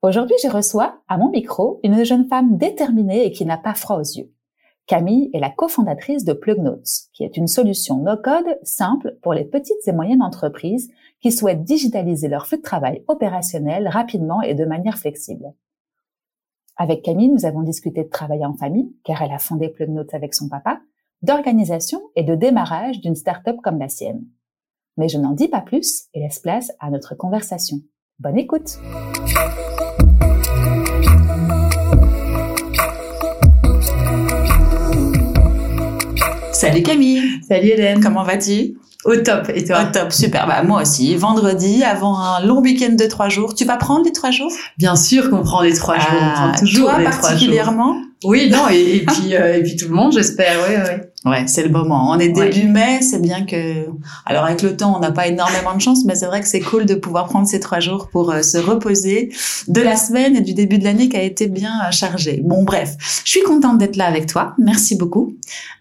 Aujourd'hui, je reçois à mon micro une jeune femme déterminée et qui n'a pas froid aux yeux. Camille est la cofondatrice de PlugNotes, qui est une solution no-code simple pour les petites et moyennes entreprises qui souhaitent digitaliser leur flux de travail opérationnel rapidement et de manière flexible. Avec Camille, nous avons discuté de travailler en famille, car elle a fondé PlugNotes avec son papa, d'organisation et de démarrage d'une start-up comme la sienne. Mais je n'en dis pas plus et laisse place à notre conversation. Bonne écoute! Salut Camille. Salut Hélène. Comment vas-tu? Au top. Et toi? Au top, super. Bah moi aussi. Vendredi, avant un long week-end de trois jours. Tu vas prendre les trois jours? Bien sûr qu'on prend les trois jours. On prend Ah, toujours toi les trois jours. particulièrement? Oui, non, et, et puis euh, et puis tout le monde, j'espère. Oui, oui. Ouais, c'est le moment. On est Ouais. début mai, c'est bien que. Alors avec le temps, on n'a pas énormément de chance, mais c'est vrai que c'est cool de pouvoir prendre ces trois jours pour euh, se reposer de la semaine et du début de l'année qui a été bien euh, chargée. Bon, bref, je suis contente d'être là avec toi. Merci beaucoup.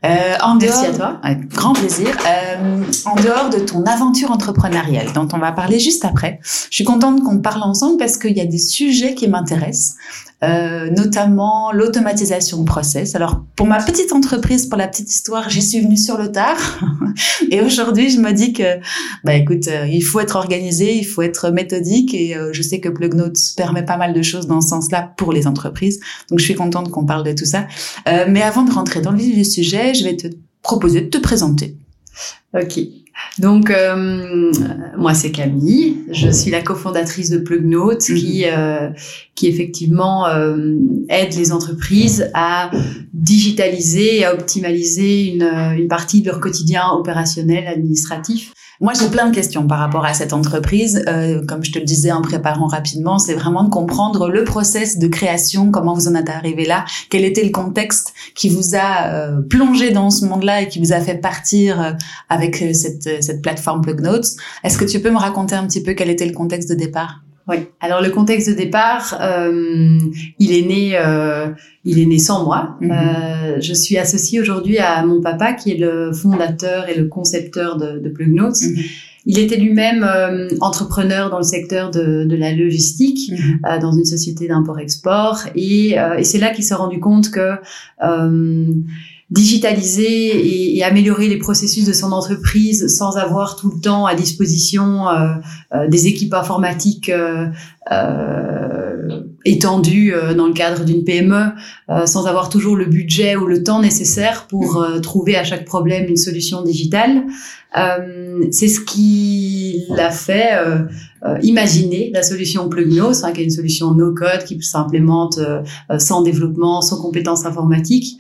Euh, en Merci dehors- à toi. Avec grand plaisir. Euh, en dehors de ton aventure entrepreneuriale, dont on va parler juste après, je suis contente qu'on parle ensemble parce qu'il y a des sujets qui m'intéressent, euh, notamment l'automatisation de process. Alors, pour ma petite entreprise, pour la petite histoire, j'y suis venue sur le tard. et aujourd'hui, je me dis que, bah écoute, euh, il faut être organisé, il faut être méthodique et euh, je sais que PlugNotes permet pas mal de choses dans ce sens-là pour les entreprises. Donc, je suis contente qu'on parle de tout ça. Euh, mais avant de rentrer dans le vif du sujet, je vais te proposer de te présenter. Ok. Donc euh, moi c'est Camille. Je suis la cofondatrice de PlugNote Mhm. qui euh, qui effectivement euh, aide les entreprises à digitaliser et à optimaliser une une partie de leur quotidien opérationnel administratif. Moi, j'ai plein de questions par rapport à cette entreprise. Euh, comme je te le disais en préparant rapidement, c'est vraiment de comprendre le process de création, comment vous en êtes arrivé là, quel était le contexte qui vous a euh, plongé dans ce monde-là et qui vous a fait partir euh, avec euh, cette, euh, cette plateforme PlugNotes. Est-ce que tu peux me raconter un petit peu quel était le contexte de départ? Oui. Alors le contexte de départ, euh, il est né, euh, il est né sans moi. Mhm. Euh, je suis associée aujourd'hui à mon papa qui est le fondateur et le concepteur de, de PlugNotes. Mhm. Il était lui-même euh, entrepreneur dans le secteur de, de la logistique, euh, dans une société d'import-export, et, euh, et c'est là qu'il s'est rendu compte que euh, digitaliser et, améliorer les processus de son entreprise sans avoir tout le temps à disposition euh, euh, des équipes informatiques euh, étendues euh, dans le cadre d'une PME, euh, sans avoir toujours le budget ou le temps nécessaire pour euh, trouver à chaque problème une solution digitale. C'est ce qui l'a fait imaginer la solution Plugnos, hein, qui est une solution no-code qui s'implémente sans développement, sans compétences informatiques.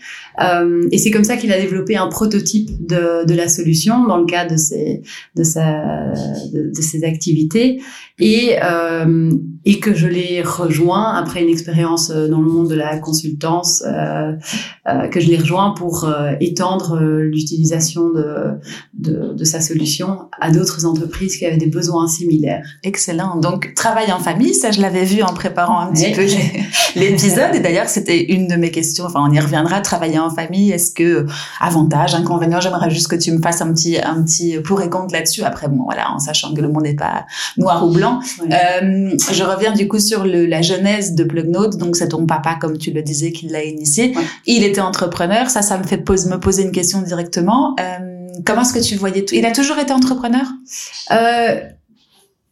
Et c'est comme ça qu'il a développé un prototype de, de la solution dans le cadre de ses, de sa, de ses activités et, euh, et que je l'ai rejoint après une expérience euh, dans le monde de la consultance, euh, euh, que je l'ai rejoint pour euh, étendre l'utilisation de, de, de sa solution à d'autres entreprises qui avaient des besoins similaires. Excellent. Donc, travail en famille, ça, je l'avais vu en préparant un petit peu l'épisode. Et d'ailleurs, c'était une de mes questions. Enfin, on y reviendra. Travailler en famille, est-ce que avantage, inconvénient? J'aimerais juste que tu me fasses un petit, un petit pour et contre là-dessus. Après, bon, voilà, en sachant que le monde n'est pas noir ou blanc. Je reviens du coup sur le, la genèse de PlugNote. Donc, c'est ton papa, comme tu le disais, qui l'a initié. Ouais. Il était entrepreneur. Ça, ça me fait pose, me poser une question directement. Euh, comment est-ce que tu voyais tout? Il a toujours été entrepreneur? Euh,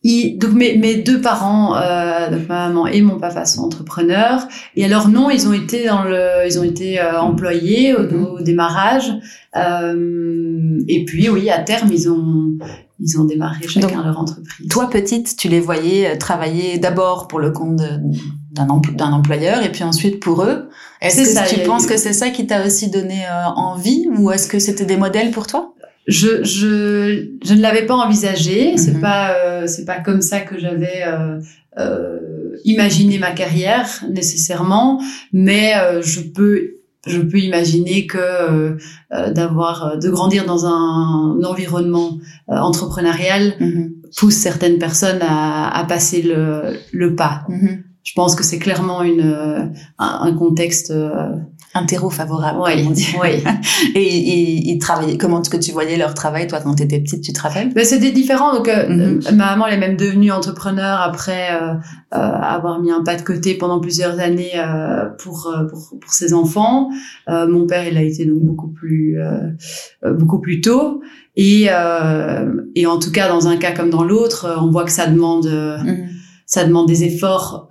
il- donc mes, mes deux parents, euh, donc ma maman et mon papa sont entrepreneurs. Et alors non, ils ont été dans le, ils ont été euh, employés au, Mhm. au démarrage. Euh, et puis oui, à terme, ils ont, ils ont démarré chacun Donc, leur entreprise. Toi, petite, tu les voyais euh, travailler d'abord pour le compte d'un empl- d'un employeur et puis ensuite pour eux. Est-ce que ça, tu penses eu- que c'est ça qui t'a aussi donné euh, envie ou est-ce que c'était des modèles pour toi? Je, je, je ne l'avais pas envisagé. C'est Mhm. pas, euh, c'est pas comme ça que j'avais euh, euh, imaginer ma carrière nécessairement, mais je peux je peux imaginer que euh, euh, d'avoir euh, de grandir dans un, environnement entrepreneurial mm-hmm. pousse certaines personnes à, à passer le, le pas. Mm-hmm. Je pense que c'est clairement une un, contexte un terreau favorable. Oui, oui. et, et ils travaillaient. Comment est-ce que tu voyais leur travail, toi, quand tu étais petite, tu te rappelles? Ben, C'était différent. Donc, euh, mm-hmm. ma maman, elle est même devenue entrepreneur après euh, euh, avoir mis un pas de côté pendant plusieurs années euh, pour, euh, pour, pour ses enfants. Euh, mon père, il a été donc beaucoup plus beaucoup plus tôt. Et, et en tout cas, dans un cas comme dans l'autre, on voit que ça demande mm-hmm. ça demande des efforts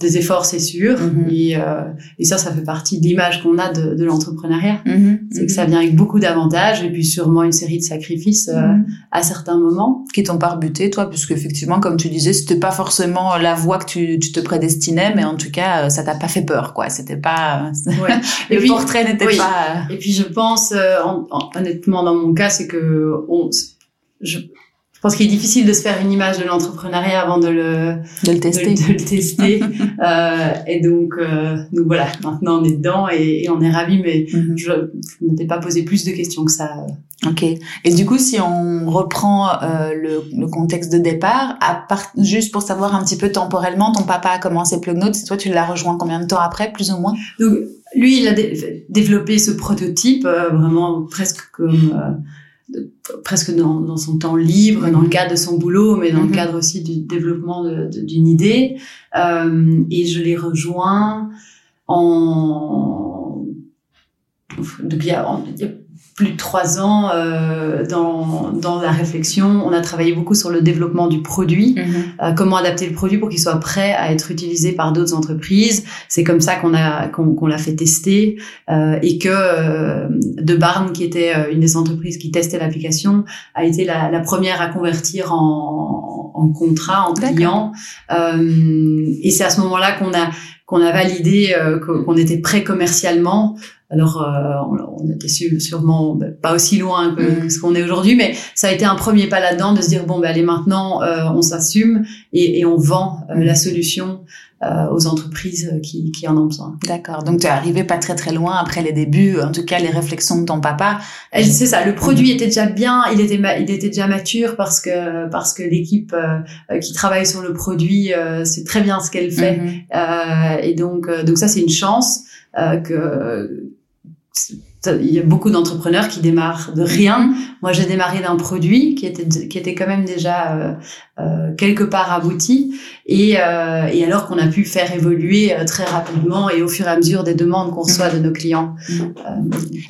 des efforts, c'est sûr. Mm-hmm. et, euh, et, ça, ça fait partie de l'image qu'on a de, de l'entrepreneuriat. Mm-hmm. C'est que ça vient avec beaucoup d'avantages et puis sûrement une série de sacrifices euh, à certains moments. Qui t'ont pas rebuté, toi, puisque effectivement, comme tu disais, c'était pas forcément la voie que tu, tu te prédestinais, mais en tout cas, euh, ça t'a pas fait peur, quoi. C'était pas ouais. le portrait n'était pas. Et puis je pense, honnêtement, dans mon cas, c'est que on, je, je pense qu'il est difficile de se faire une image de l'entrepreneuriat avant de le, de le tester. De, le tester. euh, et donc, euh, donc voilà, maintenant on est dedans et, et on est ravis, mais mhm. je ne m'étais pas posé plus de questions que ça. Ok. Et du coup, si on reprend euh, le, le, contexte de départ, à part, juste pour savoir un petit peu temporellement, ton papa a commencé Plugnote, c'est toi tu l'as rejoint combien de temps après, plus ou moins? Donc lui, il a développé ce prototype euh, vraiment presque comme presque dans, dans, son temps libre, dans le cadre de son boulot, mais dans le mhm. cadre aussi du développement d'une idée. Euh, et je l'ai rejoint en... Donc, il y a, il y a plus de trois ans euh, dans, dans la réflexion. On a travaillé beaucoup sur le développement du produit, mhm. euh, comment adapter le produit pour qu'il soit prêt à être utilisé par d'autres entreprises. C'est comme ça qu'on a qu'on l'a fait tester euh, et que euh, De Barn, qui était euh, une des entreprises qui testait l'application, a été la, la, première à convertir en, en contrat, en client. Euh, et c'est à ce moment-là qu'on a qu'on a validé qu'on était prêt commercialement alors, euh, on, était sûrement ben, pas aussi loin que, mm. ce qu'on est aujourd'hui, mais ça a été un premier pas là-dedans de se dire bon, ben allez maintenant, euh, on s'assume et, et, on vend euh, la solution aux entreprises qui, qui, en ont besoin. D'accord. Donc tu es arrivé pas très très loin après les débuts, en tout cas les réflexions de ton papa. C'est ça. Le produit était déjà bien, il était il était déjà mature parce que parce que l'équipe qui travaille sur le produit sait très bien ce qu'elle fait. Mm-hmm. et donc donc ça c'est une chance que il y a beaucoup d'entrepreneurs qui démarrent de rien. Moi, j'ai démarré d'un produit qui était qui était quand même déjà euh, euh quelque part abouti, et, euh, et alors qu'on a pu faire évoluer euh, très rapidement et au fur et à mesure des demandes qu'on reçoit de nos clients.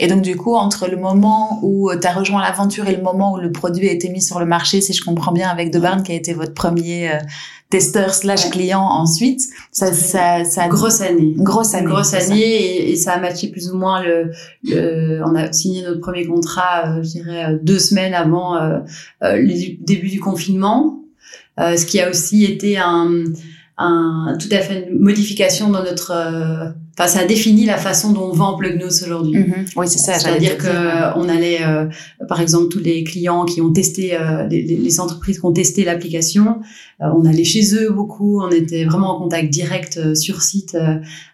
Et donc, du coup, entre le moment où tu as rejoint l'aventure et le moment où le produit a été mis sur le marché, si je comprends bien, avec De Barn, qui a été votre premier testeur slash client ensuite. Ça, ça, ça grosse année, grosse année, grosse année, et, et, ça a matché plus ou moins le, le on a signé notre premier contrat, euh, je dirais euh, deux semaines avant euh, euh, le début du confinement, euh, ce qui a aussi été un, un tout à fait une modification dans notre Enfin, ça a défini la façon dont on vend Plugnos aujourd'hui. Mm-hmm. Oui, c'est ça. C'est-à-dire que on allait, euh, par exemple, tous les clients qui ont testé, euh, les, les, entreprises qui ont testé l'application, euh, on allait chez eux beaucoup. On était vraiment en contact direct sur site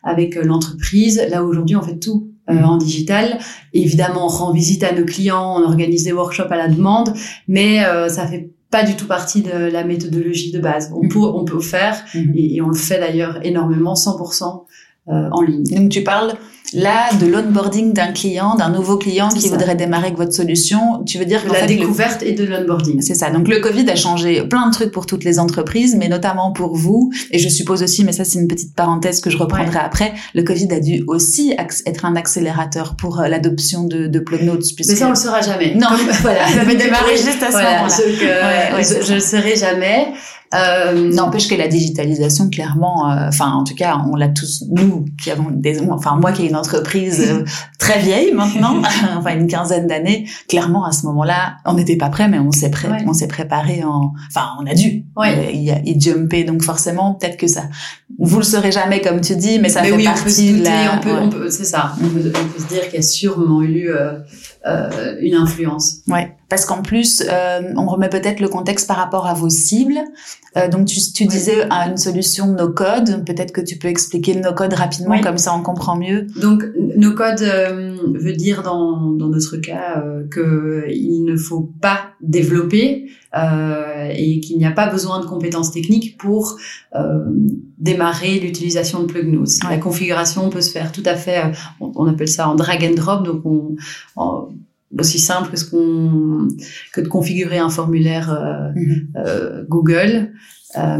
avec l'entreprise. Là aujourd'hui, on fait tout mm-hmm. en digital. Évidemment, on rend visite à nos clients, on organise des workshops à la demande, mais ça fait pas du tout partie de la méthodologie de base. On, mm-hmm. peut, on peut faire, et, et, on le fait d'ailleurs énormément, 100% euh, en ligne. Donc tu parles là de l'onboarding d'un client, d'un nouveau client qui voudrait démarrer avec votre solution. Tu veux dire que la découverte et de l'onboarding. C'est ça. Donc le Covid a changé plein de trucs pour toutes les entreprises, mais notamment pour vous. Et je suppose aussi, mais ça c'est une petite parenthèse que je reprendrai après. Le Covid a dû aussi être un accélérateur pour euh, l'adoption de, de Plugnotes. Puisque... Mais ça on le saura jamais. Non, voilà. Ça va démarrer juste à ce moment-là. je, je le saurai jamais. Euh, N'empêche que la digitalisation, clairement, euh, enfin, en tout cas, on l'a tous, nous, qui avons des, enfin, moi qui ai une entreprise euh, très vieille maintenant, enfin, une quinzaine d'années, clairement, à ce moment-là, on n'était pas prêt, mais on s'est prêt, on s'est préparé en, enfin, on a dû. Ouais. y, y jumper, donc forcément, peut-être que ça, vous le saurez jamais, comme tu dis, mais ça fait oui, partie on peut de la, on peut, on peut c'est ça, on, peut, on peut, se dire qu'il y a sûrement eu, euh, une influence. Ouais, parce qu'en plus, euh, on remet peut-être le contexte par rapport à vos cibles. Euh, donc, tu, tu disais à une solution no code. Peut-être que tu peux expliquer le no code rapidement, comme ça on comprend mieux. Donc, no code euh, veut dire dans, dans notre cas euh, que il ne faut pas développer et qu'il n'y a pas besoin de compétences techniques pour démarrer l'utilisation de Plugnos. La configuration peut se faire tout à fait, on, appelle ça en drag and drop, donc on, aussi simple que, ce qu'on, que de configurer un formulaire euh, mhm. euh, Google. Euh,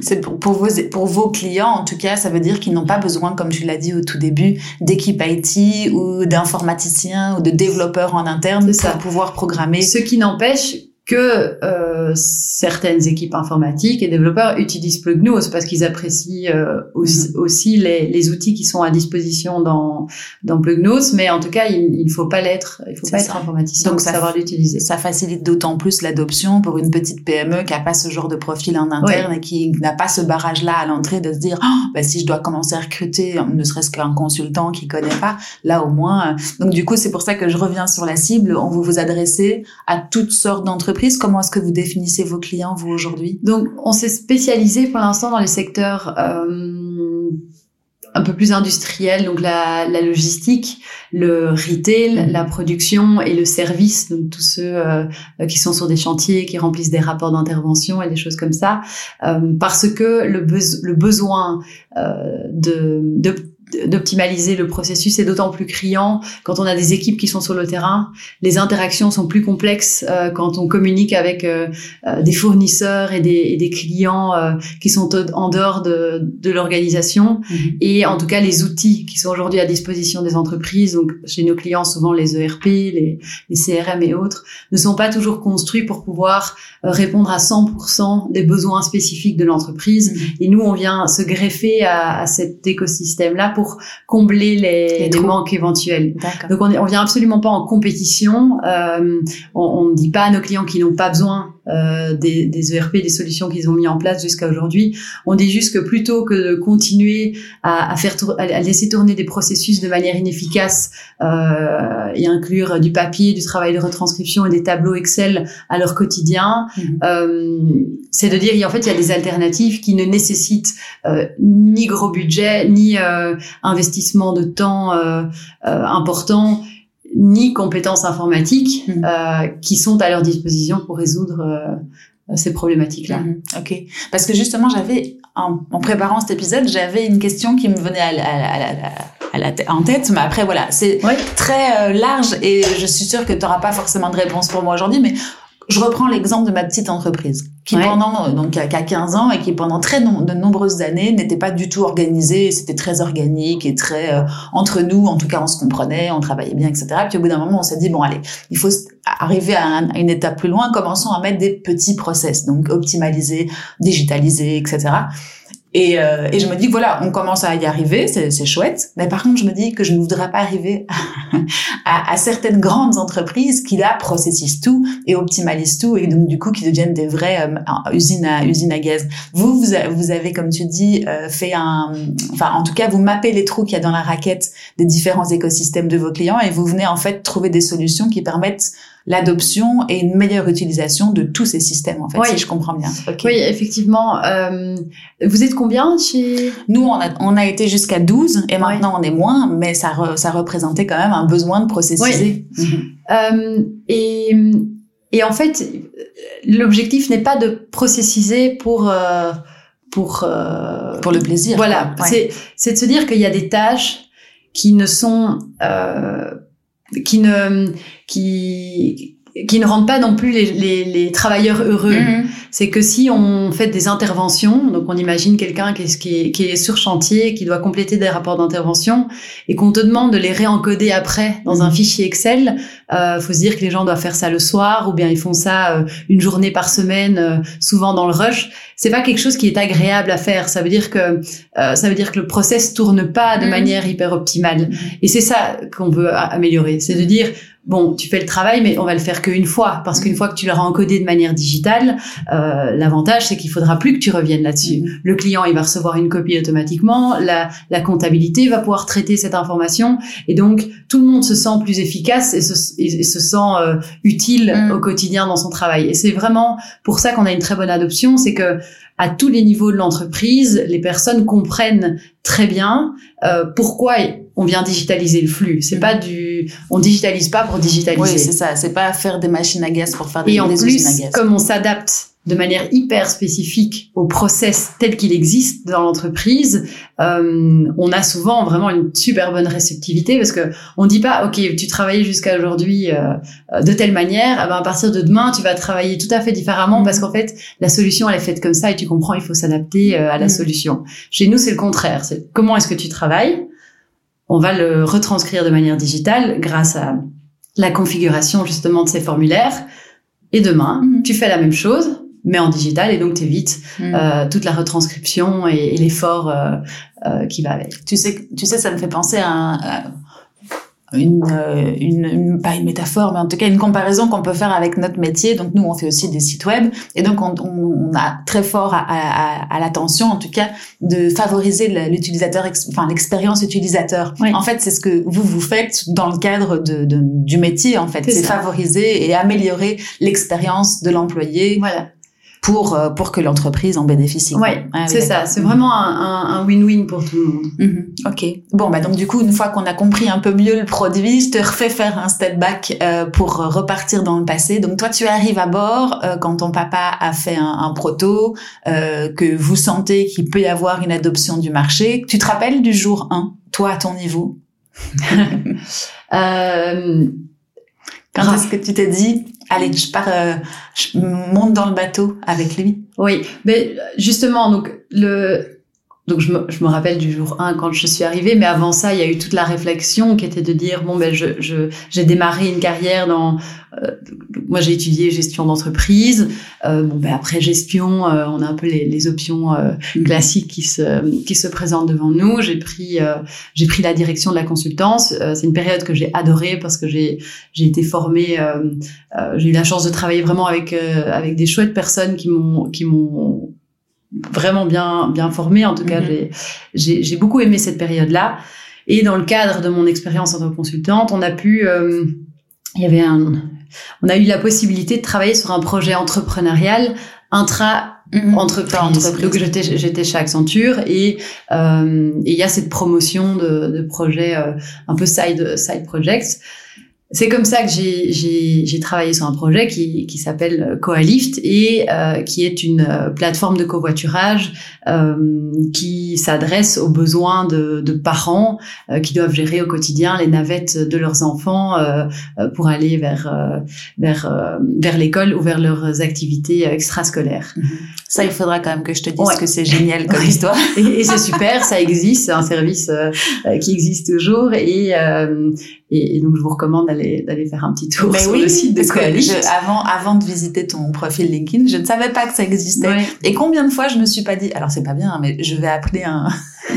c'est pour, pour, vos, pour vos clients, en tout cas, ça veut dire qu'ils n'ont pas besoin, comme tu l'as dit au tout début, d'équipe IT ou d'informaticiens ou de développeurs en interne pour pouvoir programmer. Ce qui n'empêche que euh, certaines équipes informatiques et développeurs utilisent Plugnos parce qu'ils apprécient euh, mhm. aussi, les, les, outils qui sont à disposition dans, dans Plugnos, mais en tout cas, il ne faut pas l'être, il faut pas être informaticien Donc, pour savoir l'utiliser. Ça facilite d'autant plus l'adoption pour une petite PME qui a pas ce genre de profil en interne et qui n'a pas ce barrage-là à l'entrée de se dire oh, bah, si je dois commencer à recruter, ne serait-ce qu'un consultant qui connaît pas, là au moins. Euh, donc du coup, c'est pour ça que je reviens sur la cible. On vous vous adresser à toutes sortes d'entreprises Comment est-ce que vous définissez vos clients, vous, aujourd'hui? Donc, on s'est spécialisé pour l'instant dans les secteurs euh, un peu plus industriels, donc la, logistique, le retail, la production et le service, donc tous ceux euh, qui sont sur des chantiers, qui remplissent des rapports d'intervention et des choses comme ça, euh, parce que le, besoin de d'optimaliser le processus est d'autant plus criant quand on a des équipes qui sont sur le terrain. Les interactions sont plus complexes euh, quand on communique avec euh, euh, des fournisseurs et des, et des clients qui sont en dehors de, de l'organisation. Mm-hmm. Et en tout cas, les outils qui sont aujourd'hui à disposition des entreprises, donc chez nos clients, souvent les ERP, les, les CRM et autres, ne sont pas toujours construits pour pouvoir répondre à 100% des besoins spécifiques de l'entreprise. Mm-hmm. Et nous, on vient se greffer à, à cet écosystème-là pour combler les, les, manques éventuels. Donc on, on vient absolument pas en compétition. Euh, on ne dit pas à nos clients qui n'ont pas besoin euh, des, des, ERP, des solutions qu'ils ont mis en place jusqu'à aujourd'hui. On dit juste que plutôt que de continuer à, à faire à laisser tourner des processus de manière inefficace euh, et inclure du papier, du travail de retranscription et des tableaux Excel à leur quotidien, mhm. euh, c'est de dire en fait il y a des alternatives qui ne nécessitent euh, ni gros budget ni euh, investissement de temps euh, important ni compétences informatiques mmh. euh, qui sont à leur disposition pour résoudre euh, ces problématiques-là. Mmh. Ok, parce que justement, j'avais en, en, préparant cet épisode, j'avais une question qui me venait à, à, à, la en tête, mais après voilà, c'est très euh, large et je suis sûre que tu n'auras pas forcément de réponse pour moi aujourd'hui, mais je reprends l'exemple de ma petite entreprise qui pendant donc qui a 15 ans et qui pendant très de nombreuses années n'était pas du tout organisée, c'était très organique et très euh, entre nous, en tout cas on se comprenait, on travaillait bien, etc. Puis au bout d'un moment on s'est dit bon allez, il faut arriver à, une étape plus loin, commençons à mettre des petits process, donc optimaliser, digitaliser, etc. Et, euh, et, je me dis voilà, on commence à y arriver, c'est chouette. Mais par contre, je me dis que je ne voudrais pas arriver à, à, certaines grandes entreprises qui là processissent tout et optimalisent tout et donc du coup qui deviennent des vraies euh, usines à usines à gaz. Vous, vous, vous avez comme tu dis euh, fait un, enfin en tout cas vous mappez les trous qu'il y a dans la raquette des différents écosystèmes de vos clients et vous venez en fait trouver des solutions qui permettent l'adoption et une meilleure utilisation de tous ces systèmes, en fait, si je comprends bien. Oui, effectivement. Euh, vous êtes combien chez... Nous, on a, on a été jusqu'à 12 et maintenant on est moins, mais ça, ça représentait quand même un besoin de processiser. Mhm. Euh, et, et en fait, l'objectif n'est pas de processiser pour... Euh, pour euh, pour le plaisir. Voilà, c'est c'est de se dire qu'il y a des tâches qui ne sont euh, qui ne qui qui ne rendent pas non plus les, les, les travailleurs heureux. Mm-hmm. C'est que si on fait des interventions, donc on imagine quelqu'un qui est, qui, est, qui est sur chantier, qui doit compléter des rapports d'intervention, et qu'on te demande de les réencoder après dans un mm-hmm. fichier Excel, euh, faut se dire que les gens doivent faire ça le soir, ou bien ils font ça euh, une journée par semaine, euh, souvent dans le rush. C'est pas quelque chose qui est agréable à faire. Ça veut dire que euh, ça veut dire que le process tourne pas de mm-hmm. manière hyper optimale. Et c'est ça qu'on veut améliorer, c'est de dire bon, tu fais le travail, mais on va le faire qu'une fois, parce qu'une fois que tu l'auras encodé de manière digitale, euh, l'avantage c'est qu'il faudra plus que tu reviennes là-dessus. Mhm. Le client, il va recevoir une copie automatiquement, la, la comptabilité va pouvoir traiter cette information, et donc tout le monde se sent plus efficace et se, et se sent euh, utile Mhm. au quotidien dans son travail. Et c'est vraiment pour ça qu'on a une très bonne adoption, c'est que à tous les niveaux de l'entreprise, les personnes comprennent très bien euh, pourquoi on vient digitaliser le flux. C'est Mhm. pas du, on digitalise pas pour digitaliser. Oui, c'est ça. C'est pas faire des machines à gaz pour faire des, Et en des plus, à gaz. comme on s'adapte de manière hyper spécifique au process tel qu'il existe dans l'entreprise, euh, on a souvent vraiment une super bonne réceptivité parce que on dit pas, ok, tu travaillais jusqu'à aujourd'hui euh, de telle manière, ah ben à partir de demain tu vas travailler tout à fait différemment parce qu'en fait la solution elle est faite comme ça et tu comprends, il faut s'adapter euh, à la Mhm. solution. Chez nous c'est le contraire, c'est comment est-ce que tu travailles on va le retranscrire de manière digitale grâce à la configuration justement de ces formulaires. Et demain, Mhm. tu fais la même chose, mais en digital, et donc t'évites Mm. euh, toute la retranscription et, et l'effort euh, euh, qui va avec. Tu sais, tu sais, ça me fait penser à, un- à une, euh, une, une- pas une métaphore, mais en tout cas une comparaison qu'on peut faire avec notre métier. Donc nous, on fait aussi des sites web, et donc on, on, on a très fort à, à, à l'attention, en tout cas, de favoriser l'utilisateur, enfin l'expérience utilisateur. Oui. En fait, c'est ce que vous vous faites dans le cadre de, de- du métier. En fait, C'est favoriser et améliorer l'expérience de l'employé Voilà. Pour euh, pour que l'entreprise en bénéficie. Ouais, Ah oui, c'est ça. C'est vraiment un win-win pour tout le monde. Mhm, Ok. Bon, bah donc du coup, une fois qu'on a compris un peu mieux le produit, je te refais faire un step back euh, pour euh, repartir dans le passé. Donc toi, tu arrives à bord euh, quand ton papa a fait un, un proto, euh, que vous sentez qu'il peut y avoir une adoption du marché. Tu te rappelles du jour 1, toi à ton niveau? Euh, Quand est-ce que tu t'es dit, allez, je pars, euh, je monte dans le bateau avec lui. Oui, mais justement, donc le donc je me, je me rappelle du jour 1 quand je suis arrivée, mais avant ça, il y a eu toute la réflexion qui était de dire bon ben je je j'ai démarré une carrière dans euh, moi j'ai étudié gestion d'entreprise, euh, bon ben après gestion, euh, on a un peu les, les options euh, classiques qui se qui se présentent devant nous. J'ai pris euh, j'ai pris la direction de la consultance. Euh, c'est une période que j'ai adorée parce que j'ai j'ai été formée. euh, euh, j'ai eu la chance de travailler vraiment avec euh, avec des chouettes personnes qui m'ont qui m'ont vraiment bien bien formée. En tout cas, Mhm. j'ai j'ai j'ai beaucoup aimé cette période-là. Et dans le cadre de mon expérience en tant que consultante, on a pu euh, il y avait un on a eu la possibilité de travailler sur un projet entrepreneurial intra entreprise. Entreprise. Donc j'étais j'étais chez Accenture et euh, et il y a cette promotion de, de projets euh, un peu side side projects. C'est comme ça que j'ai travaillé sur un projet qui qui s'appelle Coalift et euh, qui est une euh, plateforme de covoiturage euh, qui s'adresse aux besoins de, de parents euh, qui doivent gérer au quotidien les navettes de leurs enfants euh, euh, pour aller vers euh, vers euh, vers l'école ou vers leurs activités euh, extrascolaires. Ça, il faudra quand même que je te dise Ouais. que c'est génial comme Ouais. histoire. Et, et c'est super, ça existe, c'est un service euh, euh, qui existe toujours et, euh, et, et donc je vous recommande d'aller d'aller faire un petit tour Mais sur oui, le site de je- avant, avant de visiter ton profil LinkedIn, je ne savais pas que ça existait. Ouais. Et combien de fois je me suis pas dit, alors c'est pas bien, hein, mais je vais appeler un,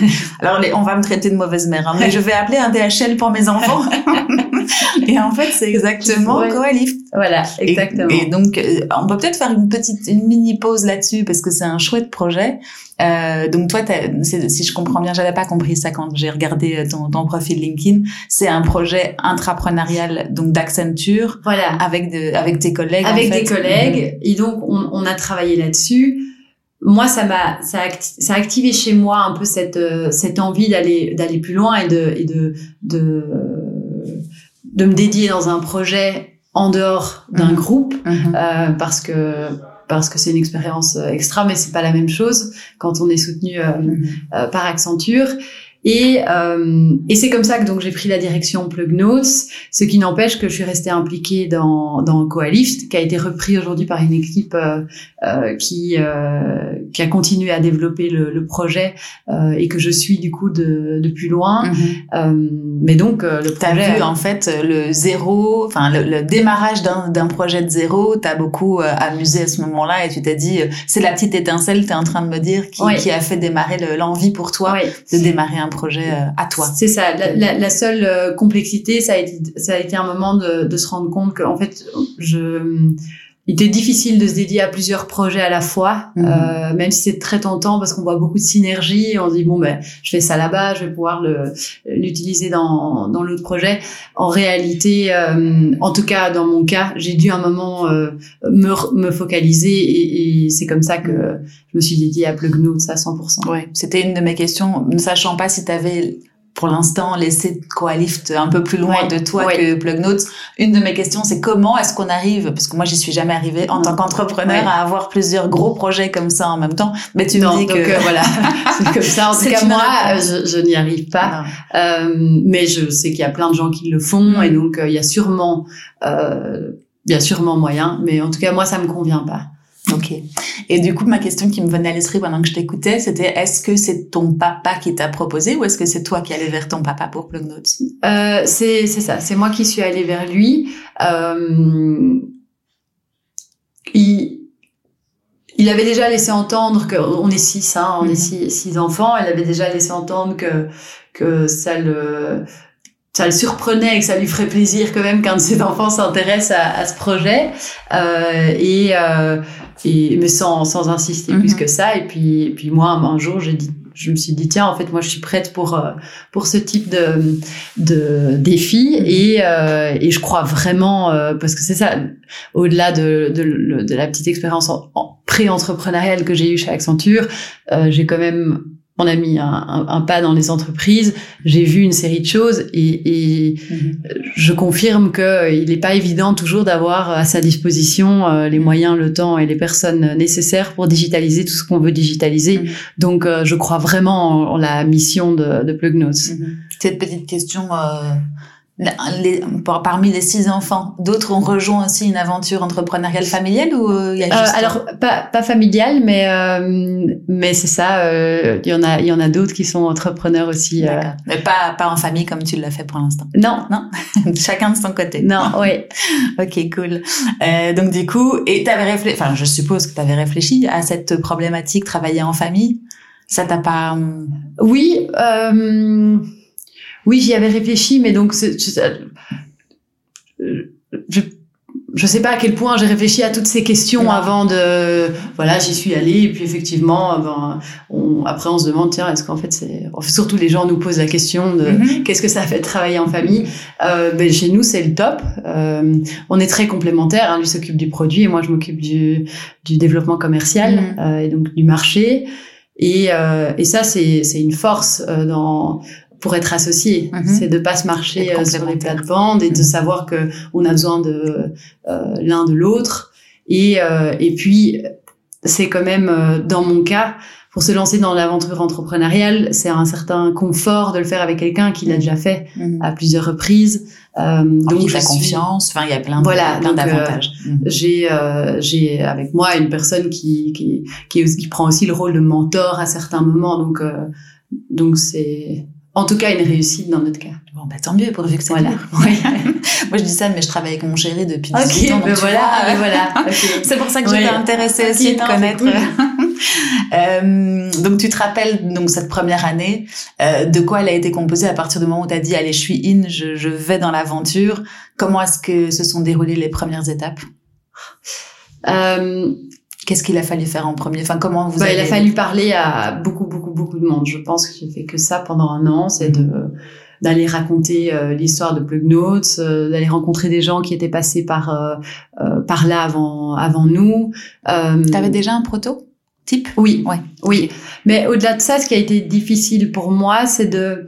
alors les- on va me traiter de mauvaise mère, hein, mais je vais appeler un DHL pour mes enfants. et en fait, c'est exactement Ouais. Coalift. Voilà, exactement. Et, donc, euh, on peut peut-être faire une petite, une mini pause là-dessus parce que c'est un chouette projet. Euh, donc toi, si je comprends bien, j'avais pas compris ça quand j'ai regardé euh, ton, ton profil LinkedIn. C'est un projet intrapreneurial donc d'Accenture voilà, avec de, avec tes collègues. en avec fait. des collègues et donc on, on a travaillé là-dessus. Moi, ça m'a ça a, acti- ça a activé chez moi un peu cette euh, cette envie d'aller d'aller plus loin et de et de de de me dédier dans un projet en dehors d'un Mhm. groupe Mhm. euh, parce que parce que c'est une expérience euh, extra, mais c'est pas la même chose quand on est soutenu euh, Mhm. par Accenture. Et, euh, et c'est comme ça que donc j'ai pris la direction Plug Notes, ce qui n'empêche que je suis restée impliquée dans, dans Coalift, qui a été repris aujourd'hui par une équipe euh, euh, qui, euh, qui a continué à développer le, le projet euh, et que je suis du coup de, de plus loin. Euh, mais donc euh, le T'as vu en fait le zéro, enfin le, le démarrage d'un projet de zéro, t'as beaucoup euh, amusé à ce moment-là et tu t'es dit c'est la petite étincelle, t'es en train de me dire qui, qui a fait démarrer le- l'envie pour toi de démarrer un projet à toi. C'est ça. La, seule complexité, ça a été, ça a été un moment de, de se rendre compte que, en fait, je il était difficile de se dédier à plusieurs projets à la fois, mhm. euh, même si c'est très tentant parce qu'on voit beaucoup de synergie. On se dit bon ben je fais ça là-bas, je vais pouvoir le l'utiliser dans dans l'autre projet. En réalité, euh, en tout cas dans mon cas, j'ai dû un moment euh, me me focaliser et, et c'est comme ça que je me suis dédiée à Plug Notes à 100%. Ouais, c'était une de mes questions, ne sachant pas si tu avais pour l'instant laisser Coalift un peu plus loin de toi que Plug Notes. Une de mes questions, c'est comment est-ce qu'on arrive, parce que moi j'y suis jamais arrivée en tant qu'entrepreneur à avoir plusieurs gros projets comme ça en même temps. Mais tu me dis que euh, voilà, c'est comme ça. En tout cas moi, euh, je, je n'y arrive pas. Euh, mais je sais qu'il y a plein de gens qui le font et donc euh, il y a sûrement, il y a sûrement moyen. Mais en tout cas moi ça me convient pas. Ok. Et du coup, ma question qui me venait à l'esprit pendant que je t'écoutais, c'était est-ce que c'est ton papa qui t'a proposé ou est-ce que c'est toi qui allais vers ton papa pour Plug Notes euh, C'est c'est ça. C'est moi qui suis allée vers lui. Euh, il il avait déjà laissé entendre que on est six, hein, on est mhm. six, six enfants. Il avait déjà laissé entendre que que ça le ça le surprenait et que ça lui ferait plaisir quand même qu'un de ses enfants s'intéresse à, à, ce projet. Euh, et, euh, et mais sans, sans insister plus mhm. que ça. Et puis, et puis moi, un jour, j'ai dit, je me suis dit tiens, en fait, moi, je suis prête pour euh, pour ce type de de défi. Mhm. Et euh, et je crois vraiment euh, parce que c'est ça, au-delà de, de, de la petite expérience en, en pré-entrepreneuriale que j'ai eue chez Accenture, euh, j'ai quand même on a mis un, un, pas dans les entreprises. J'ai vu une série de choses et, et mhm. je confirme que il n'est pas évident toujours d'avoir à sa disposition euh, les moyens, le temps et les personnes nécessaires pour digitaliser tout ce qu'on veut digitaliser. Mhm. Donc, euh, je crois vraiment en, la mission de, de. Mhm. Cette petite question euh, les, parmi les six enfants, d'autres ont rejoint aussi une aventure entrepreneuriale familiale ou euh, il y a juste euh, alors pas pas familiale mais euh, mais c'est ça euh, il y en a il y en a d'autres qui sont entrepreneurs aussi mais pas pas en famille comme tu l'as fait pour l'instant? Non. Non? Chacun de son côté. Non oui. Ok cool. Donc du coup et t'avais réfléchi enfin je suppose que tu avais réfléchi à cette problématique travailler en famille? Ça t'a pas oui euh oui, j'y avais réfléchi, mais donc je, je sais pas à quel point j'ai réfléchi à toutes ces questions avant de voilà j'y suis allée et puis effectivement ben, on, après on se demande tiens est-ce qu'en fait c'est surtout les gens nous posent la question de mm-hmm. qu'est-ce que ça fait de travailler en famille. Euh, ben, chez nous c'est le top. Euh, on est très complémentaires hein, lui s'occupe du produit et moi je m'occupe du, du développement commercial mm-hmm. euh, et donc du marché. Et, euh, et ça c'est c'est une force euh, dans pour être associé, mhm. c'est de pas se marcher euh, sur les plates-bandes et de mhm. savoir que on a besoin de euh, l'un de l'autre. Et euh, et puis c'est quand même dans mon cas pour se lancer dans l'aventure entrepreneuriale, c'est un certain confort de le faire avec quelqu'un qui l'a déjà fait mhm. à plusieurs reprises. Euh, donc la confiance, enfin il y a plein de, voilà, plein d'avantages. J'ai j'ai avec moi une personne qui qui qui, qui, prend aussi le rôle de mentor à certains moments, donc donc c'est en tout cas une réussite dans notre cas. Bon, bah, tant mieux, pourvu que ça voilà. Moi, je dis ça, mais je travaille avec mon chéri depuis 18 ans. Donc voilà, voilà. C'est pour ça que j'étais intéressée aussi de connaître. euh, donc, tu te rappelles donc cette première année, euh, de quoi elle a été composée à partir du moment où tu as dit, allez, je suis in, je, je vais dans l'aventure. Comment est-ce que se sont déroulées les premières étapes? Euh, Qu'est-ce qu'il a fallu faire en premier? Enfin, comment vous bah, Il a fallu parler à beaucoup, beaucoup, beaucoup de monde. Je pense que j'ai fait que ça pendant un an, c'est de d'aller raconter euh, l'histoire de Plug Notes, euh, d'aller rencontrer des gens qui étaient passés par euh, par là avant avant nous. Euh, T'avais déjà un proto type? Oui, ouais, oui. Mais au-delà de ça, ce qui a été difficile pour moi, c'est de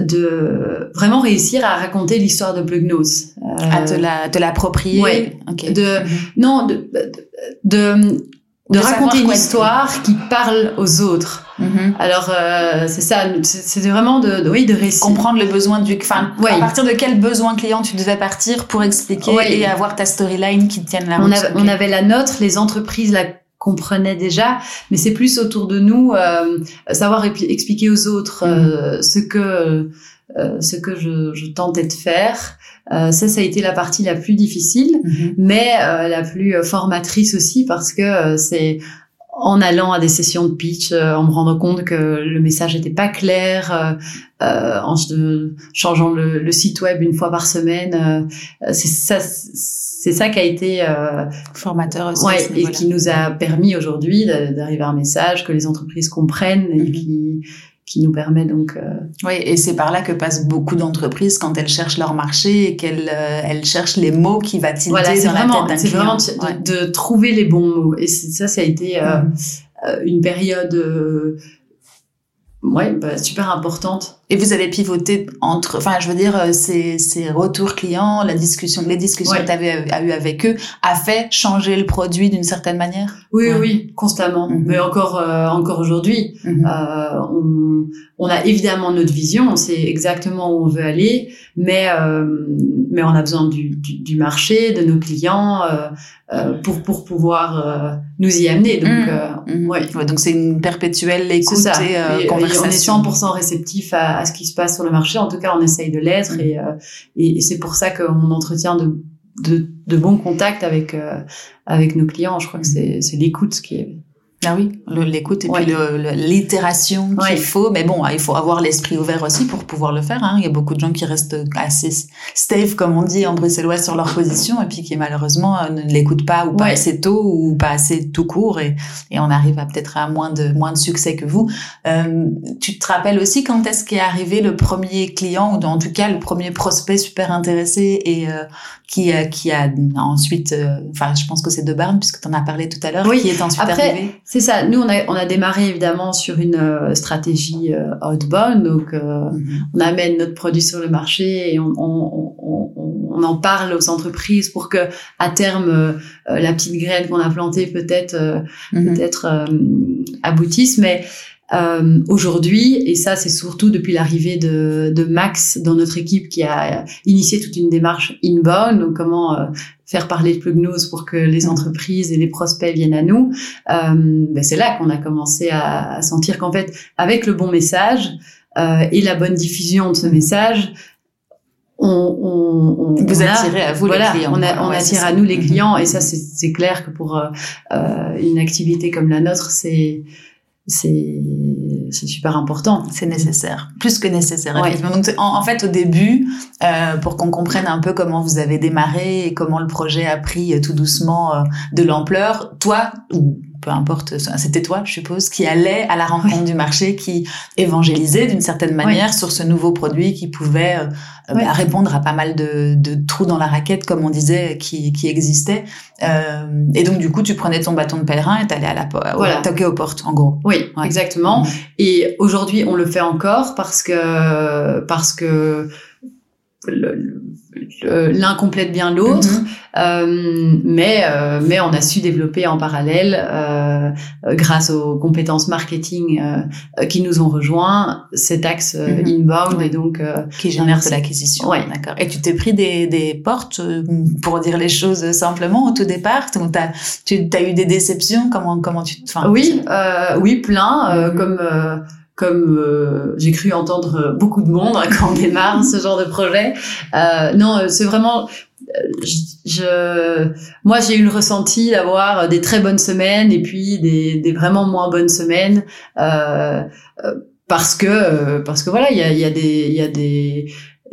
de vraiment réussir à raconter l'histoire de Plug Notes. à te la te l'approprier? Ouais. De mhm. non de, de de, raconter une histoire qui parle aux autres. Mm-hmm. Alors euh, c'est ça, c'est vraiment de, oui de réciter. comprendre le besoin du, enfin à partir de quel besoin client tu devais partir pour expliquer et avoir ta storyline qui tienne la route. On, avait, on avait la nôtre, les entreprises la comprenaient déjà, mais c'est plus autour de nous euh, savoir expliquer aux autres euh, mm-hmm. ce que euh, ce que je, je tentais de faire. Euh, ça, ça a été la partie la plus difficile, mm-hmm. mais euh, la plus formatrice aussi parce que c'est en allant à des sessions de pitch, en me rendant compte que le message n'était pas clair, en changeant le, le, site web une fois par semaine. c'est ça c'est ça qui a été euh, formateur aussi ouais, et qui nous a permis aujourd'hui d'arriver à un message que les entreprises comprennent et mhm. qui qui nous permet donc. Euh... Oui, et c'est par là que passent beaucoup d'entreprises quand elles cherchent leur marché et qu'elles euh, elles cherchent les mots qui va tilter voilà, dans vraiment, la tête C'est vraiment de, de, trouver les bons mots. Et ça, ça a été euh, euh une période euh, ouais, bah, super importante. Et vous avez pivoté entre, enfin, je veux dire, ces, ces retours clients, la discussion, les discussions que tu avais eu avec eux, a fait changer le produit d'une certaine manière? Oui, oui, constamment. Mhm. Mais encore, euh, encore aujourd'hui, mhm. euh, on, on, a évidemment notre vision, on sait exactement où on veut aller, mais euh, mais on a besoin du, du, du marché, de nos clients euh, pour pour pouvoir nous y amener. Donc, mhm. ouais. donc c'est une perpétuelle écoute et, conversation. on est 100% réceptif à à ce qui se passe sur le marché. En tout cas, on essaye de l'être et, euh, et, c'est pour ça qu'on entretient de, de, de, bons contacts avec euh, avec nos clients. Je crois que c'est l'écoute qui est ah oui, l'écoute et puis l'itération qu'il faut. Mais bon, il faut avoir l'esprit ouvert aussi pour pouvoir le faire. Hein. Il y a beaucoup de gens qui restent assez stave, comme on dit en bruxellois, sur leur position et puis qui malheureusement euh, ne l'écoutent pas ou pas assez tôt ou pas assez tout court et, et on arrive à peut-être à moins de moins de succès que vous. Euh, tu te rappelles aussi quand est-ce qu'est arrivé le premier client ou en tout cas le premier prospect super intéressé et euh, qui, qui a ensuite, euh, enfin je pense que c'est de Barnes puisque tu en as parlé tout à l'heure, qui est ensuite arrivé. C'est ça. Nous, on a, on a démarré évidemment sur une euh, stratégie euh, outbound. Donc, euh, mhm. on amène notre produit sur le marché et on, on, on, on, en parle aux entreprises pour que, à terme, la petite graine qu'on a plantée peut-être mhm. peut-être aboutisse. Mais euh, aujourd'hui, et ça c'est surtout depuis l'arrivée de, de, Max dans notre équipe qui a initié toute une démarche inbound, donc comment euh, faire parler de Plugnose pour que les entreprises et les prospects viennent à nous. Euh, ben c'est là qu'on a commencé à, à sentir qu'en fait, avec le bon message euh, et la bonne diffusion de ce message, on, on, on vous attirez à vous voilà, les clients. On, a, on attire à nous les clients et ça c'est clair que pour euh, une activité comme la nôtre c'est c'est c'est super important. C'est nécessaire, plus que nécessaire. Donc en, fait au début, euh, pour qu'on comprenne un peu comment vous avez démarré et comment le projet a pris euh, tout doucement euh, de l'ampleur, toi peu importe, c'était toi, je suppose, qui allait à la rencontre du marché, qui évangélisait d'une certaine manière sur ce nouveau produit qui pouvait euh, bah, répondre à pas mal de, de, trous dans la raquette, comme on disait, qui, qui existaient. Euh, et donc, du coup, tu prenais ton bâton de pèlerin et t'allais à la voilà. toquer aux portes, en gros. Oui, exactement. Mmh. Et aujourd'hui, on le fait encore parce que parce que l'un complète bien l'autre, mhm. euh, mais euh, mais on a su développer en parallèle euh, grâce aux compétences marketing euh, qui nous ont rejoint cet axe euh, mhm. inbound et donc qui génère de l'acquisition. Ouais. D'accord. Et tu t'es pris des, des portes pour dire les choses simplement au tout départ? Donc t'as tu as eu des déceptions? Comment comment tu enfin, Oui oui plein mhm. comme comme euh, j'ai cru entendre beaucoup de monde quand on démarre ce genre de projet. Euh, non, euh, c'est vraiment je, moi j'ai eu le ressenti d'avoir des très bonnes semaines et puis des, des vraiment moins bonnes semaines euh, parce que parce que voilà il y a, y a des il y a des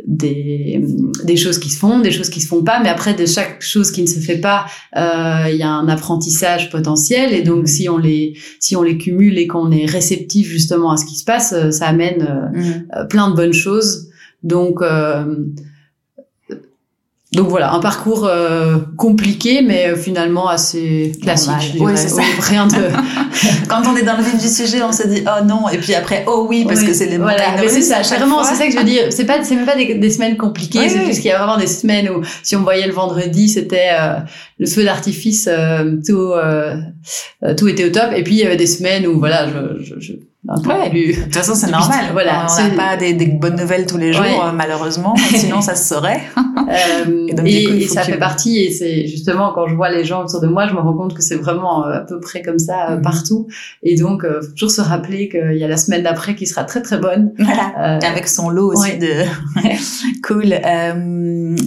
des, des choses qui se font, des choses qui se font pas, mais après de chaque chose qui ne se fait pas, euh, il y a un apprentissage potentiel et donc si on les si on les cumule et qu'on est réceptif justement à ce qui se passe, euh, ça amène euh, mmh. plein de bonnes choses. Donc donc voilà, un parcours euh, compliqué, mais euh, finalement assez classique. Oui, c'est ça. Rien de. Quand on est dans le vif du sujet, on se dit oh non, et puis après oh oui parce que c'est les voilà. Mais c'est ça, vraiment, c'est ça que je veux dire. C'est pas, c'est même pas des, semaines compliquées. c'est juste qu'il y a vraiment des semaines où si on voyait le vendredi, c'était euh, le feu d'artifice, tout, tout était au top. Et puis il y avait des semaines où voilà, je, je, je Ouais, de toute façon, c'est normal. Voilà, on n'a pas des, des, bonnes nouvelles tous les jours, euh, malheureusement. Sinon, ça se saurait. Euh, et, ça fait partie. Et c'est justement quand je vois les gens autour de moi, je me rends compte que c'est vraiment euh, à peu près comme ça mhm. partout. Et donc, faut toujours se rappeler qu'il y a la semaine d'après qui sera très très bonne. Voilà. Avec son lot aussi de. cool.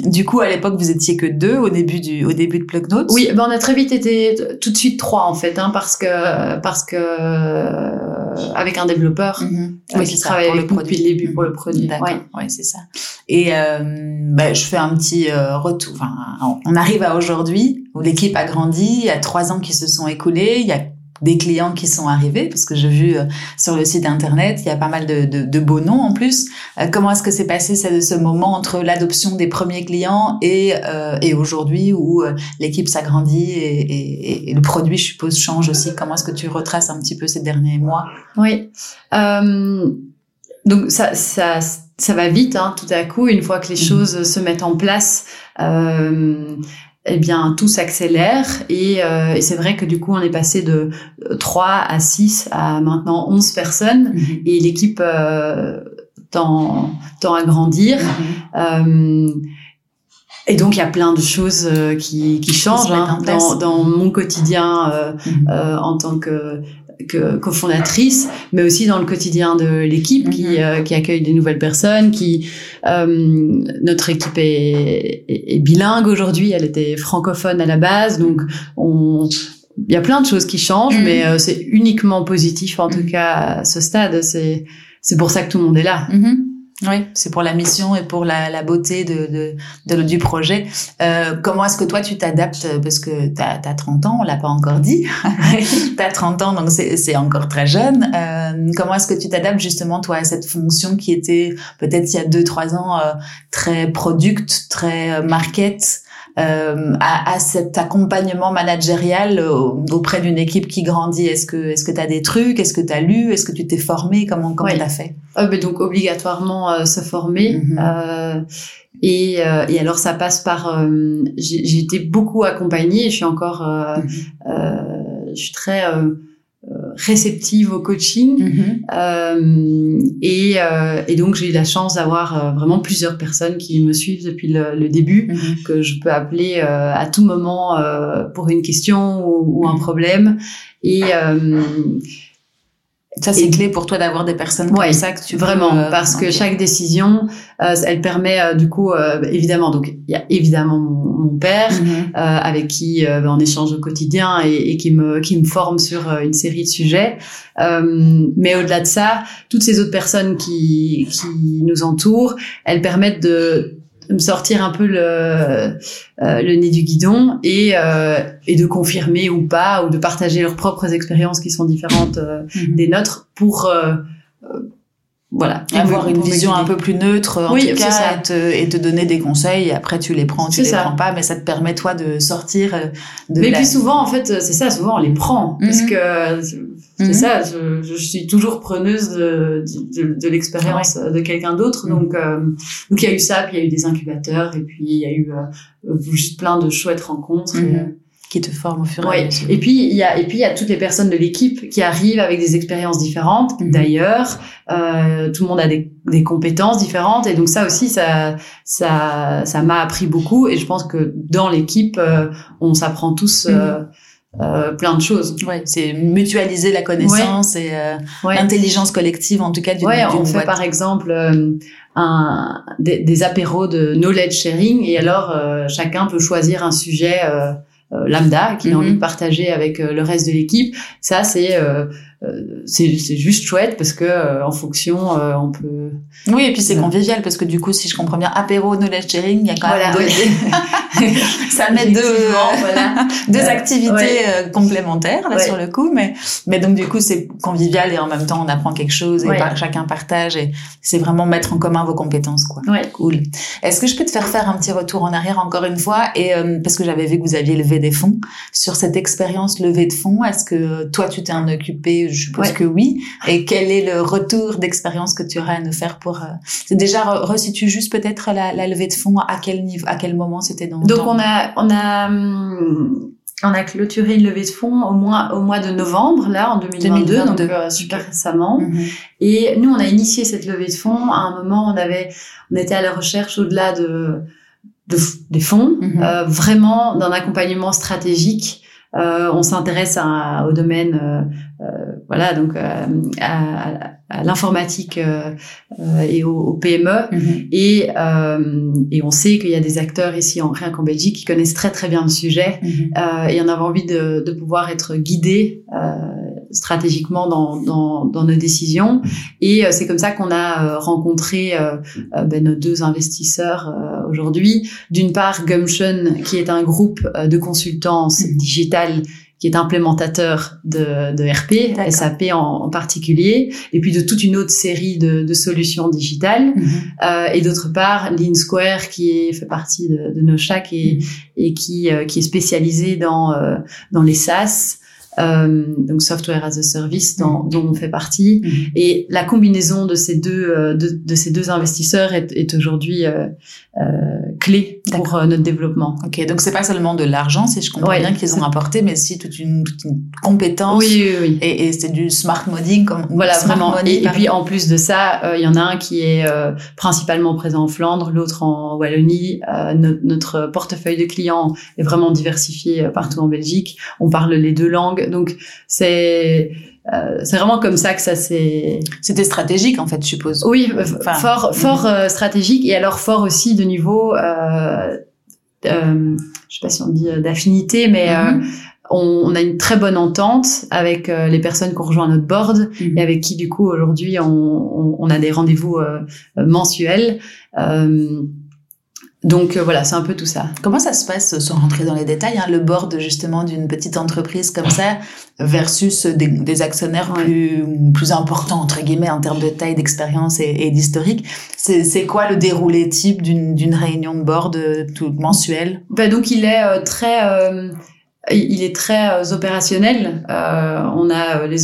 du coup, à l'époque, vous étiez que deux au début du au début de Plug Notes. Oui, ben on a très vite été tout de suite trois en fait, hein, parce que parce que avec un développeur mm-hmm. qui travaille depuis le début pour le produit. D'accord. Ouais, c'est ça. Et euh, bah, je fais un petit euh, retour. Enfin, on arrive à aujourd'hui où l'équipe a grandi. Il y a trois ans qui se sont écoulés. Il y a des clients qui sont arrivés, parce que j'ai vu euh, sur le site internet, il y a pas mal de, de, de beaux noms en plus. Euh, comment est-ce que c'est passé ce, ce moment entre l'adoption des premiers clients et, euh, et aujourd'hui où l'équipe s'agrandit et, et, et, le produit, je suppose, change aussi? Comment est-ce que tu retraces un petit peu ces derniers mois? Oui. donc ça, ça, ça va vite, hein, tout à coup, une fois que les mmh. choses se mettent en place. Euh, eh bien tout s'accélère et, euh, et c'est vrai que du coup on est passé de 3 à 6 à maintenant 11 personnes mhm. et l'équipe euh, tend, tend à grandir. Mhm. Euh, et donc il y a plein de choses euh, qui, qui changent hein, dans, dans, mon quotidien euh, mhm. euh, en tant que que cofondatrice, mais aussi dans le quotidien de l'équipe qui, mhm. euh, qui accueille des nouvelles personnes. Qui euh, notre équipe est, est, bilingue aujourd'hui. Elle était francophone à la base, donc on il y a plein de choses qui changent, mhm. mais euh, c'est uniquement positif en tout mhm. cas à ce stade. C'est c'est pour ça que tout le monde est là. Oui, c'est pour la mission et pour la, la beauté de, de, du projet. Euh, comment est-ce que toi tu t'adaptes? Parce que tu as, 30 ans, on l'a pas encore dit. tu as 30 ans, donc c'est encore très jeune. Euh, comment est-ce que tu t'adaptes justement toi à cette fonction qui était peut-être il y a 2-3 ans euh, très product, très euh, market? Euh, à, à, cet accompagnement managérial euh, auprès d'une équipe qui grandit Est-ce que est-ce que tu as des trucs? Est-ce que tu as lu? Est-ce que tu t'es formé? Comment comment tu as fait? Oh, ben Donc obligatoirement euh, se former. Mm-hmm. euh, et, et, alors ça passe par j'ai été beaucoup accompagnée. Je suis encore mm-hmm. je suis très réceptive au coaching mm-hmm. euh, et, euh, et, donc j'ai eu la chance d'avoir euh, vraiment plusieurs personnes qui me suivent depuis le, le début mm-hmm. que je peux appeler euh, à tout moment euh, pour une question ou, ou un mm-hmm. problème et ça, c'est clé pour toi d'avoir des personnes comme ça que tu vraiment euh, parce que chaque décision, euh, elle permet euh, du coup évidemment donc il y a évidemment mon, mon père mm-hmm. avec qui on échange au quotidien et, et, qui me qui me forme sur une série de sujets. mais au-delà de ça, toutes ces autres personnes qui qui nous entourent, elles permettent de me sortir un peu le, euh, le nez du guidon et, euh, et de confirmer ou pas ou de partager leurs propres expériences qui sont différentes euh, mhm. des nôtres pour euh, voilà. Avoir une vision un peu plus neutre en tout cas et te, et te, donner des conseils. Et après tu les prends tu les prends pas mais ça te permet toi de sortir de mais puis souvent en fait c'est ça souvent on les prend. Parce mhm. que c'est mhm. ça je, je, suis toujours preneuse de, de, de l'expérience de quelqu'un d'autre. Mhm. donc euh, donc il y a eu ça puis il y a eu des incubateurs et puis il y a eu euh, juste plein de chouettes rencontres qui te forment au fur et à mesure. Et puis il y a et puis il y a toutes les personnes de l'équipe qui arrivent avec des expériences différentes. Mhm. D'ailleurs, euh, tout le monde a des, des, compétences différentes et donc ça aussi ça ça ça m'a appris beaucoup et je pense que dans l'équipe euh, on s'apprend tous. Euh, mhm. euh, plein de choses. Ouais, c'est mutualiser la connaissance et euh, l'intelligence collective en tout cas d'une Ouais, on fait par exemple euh, un des, des, apéros de knowledge sharing et alors chacun peut choisir un sujet euh, lambda qu'il a envie de mhm. partager avec euh, le reste de l'équipe. Ça, c'est euh, c'est juste chouette parce que en fonction, on peut. Oui, et puis c'est convivial parce que du coup, si je comprends bien, apéro knowledge sharing, il y a quand même deux... ça met deux voilà. deux activités complémentaires là sur le coup, mais mais donc du coup, c'est convivial et en même temps, on apprend quelque chose et chacun partage et c'est vraiment mettre en commun vos compétences quoi. Cool. Est-ce que je peux te faire faire un petit retour en arrière encore une fois et parce que j'avais vu que vous aviez levé des fonds. Sur cette expérience levée de fonds, est-ce que toi, tu t'es en occupé? Je suppose que oui. Et quel est le retour d'expérience que tu aurais à nous faire pour... Euh... Déjà, resitue juste peut-être la, la, levée de fonds, à quel niveau, à quel moment c'était dans Donc, on a... On a hum, on a clôturé une levée de fonds au mois, au mois de novembre, là, en 2022, 2022. donc euh, super récemment. Mhm. Et nous, on a initié cette levée de fonds. À un moment, on avait, on était à la recherche au-delà de, de, des fonds, mhm. euh, vraiment d'un accompagnement stratégique. Euh, on s'intéresse au domaine, euh, euh, voilà, donc à, à, l'informatique et au, PME, mhm. et, et on sait qu'il y a des acteurs ici, en, rien qu'en Belgique, qui connaissent très très bien le sujet, et on avait envie de, de pouvoir être guidés stratégiquement dans, dans, dans, nos décisions. Et euh, c'est comme ça qu'on a euh, rencontré euh, ben, nos deux investisseurs aujourd'hui. D'une part, Gumption, qui est un groupe de consultance digitale qui est implémentateur de, de RP, SAP en, particulier, et puis de toute une autre série de, de solutions digitales. Mhm. euh, et d'autre part, Lean Square, qui est, fait partie de, de nos et, mhm. et qui, qui est spécialisé dans, dans les SaaS, euh, donc software as a service dont, mm. dont on fait partie. Mm. Et la combinaison de ces deux euh, de, de, ces deux investisseurs est, est aujourd'hui euh, euh clé pour euh, notre développement. Ok, donc c'est pas seulement de l'argent, si je comprends bien qu'ils ont apporté, mais aussi toute une, toute une compétence. Oui, oui, oui. Et, et c'est du smart modding, comme voilà vraiment. et, puis en plus de ça, il y en a un qui est principalement présent en Flandre, l'autre en Wallonie. notre portefeuille de clients est vraiment diversifié partout en Belgique. On parle les deux langues donc c'est euh, c'est vraiment comme ça que ça s'est. C'était stratégique en fait, je suppose. Oui, euh, fort, mhm. fort euh, stratégique et alors fort aussi de niveau. Euh, euh, je sais pas si on dit d'affinité, mais mhm. on, on, a une très bonne entente avec les personnes qui ont rejoint notre board mhm. et avec qui du coup aujourd'hui on, on, on, a des rendez-vous mensuels. Donc euh, voilà, c'est un peu tout ça. Comment ça se passe, sans rentrer dans les détails, hein, le board justement d'une petite entreprise comme ça versus des, des actionnaires plus, plus importants, entre guillemets, en termes de taille, d'expérience et, et d'historique? C'est quoi le déroulé type d'une réunion de board euh, tout, mensuelle? Bah Donc il est euh, très... Euh, il est très opérationnel. Euh, on a les,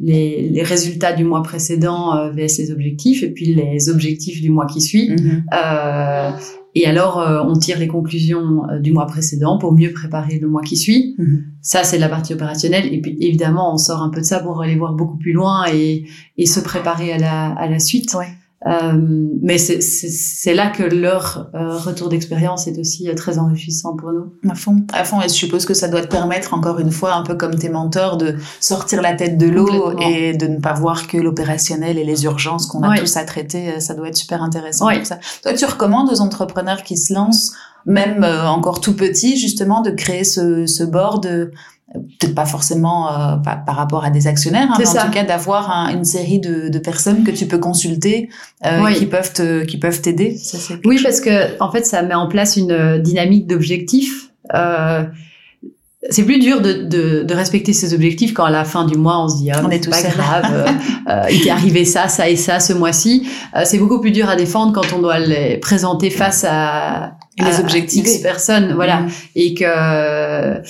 les, les, résultats du mois précédent euh, vs les objectifs et puis les objectifs du mois qui suit. Mm-hmm. euh, et alors, euh, on tire les conclusions euh, du mois précédent pour mieux préparer le mois qui suit. Mhm. Ça, c'est la partie opérationnelle. Et puis, évidemment, on sort un peu de ça pour aller voir beaucoup plus loin et, et se préparer à la, à la suite. Ouais. Euh, mais c'est là que leur euh, retour d'expérience est aussi euh, très enrichissant pour nous. À fond, à fond. Et je suppose que ça doit te permettre, encore une fois, un peu comme tes mentors, de sortir la tête de l'eau et de ne pas voir que l'opérationnel et les urgences qu'on a tous à traiter. Ça doit être super intéressant. ça. Toi, tu recommandes aux entrepreneurs qui se lancent, même encore tout petits, justement, de créer ce, ce board peut-être pas forcément euh, par, rapport à des actionnaires, hein, mais en tout cas d'avoir une série de, de, personnes que tu peux consulter euh, qui peuvent te, qui peuvent t'aider. Oui, parce que en fait, ça met en place une euh, dynamique d'objectifs. Euh, c'est plus dur de, de, de, respecter ces objectifs quand à la fin du mois on se dit ah, on est tout pas grave, euh, il t'est arrivé ça, ça et ça ce mois-ci. c'est beaucoup plus dur à défendre quand on doit les présenter face à les objectifs X personnes, voilà, mmh. et que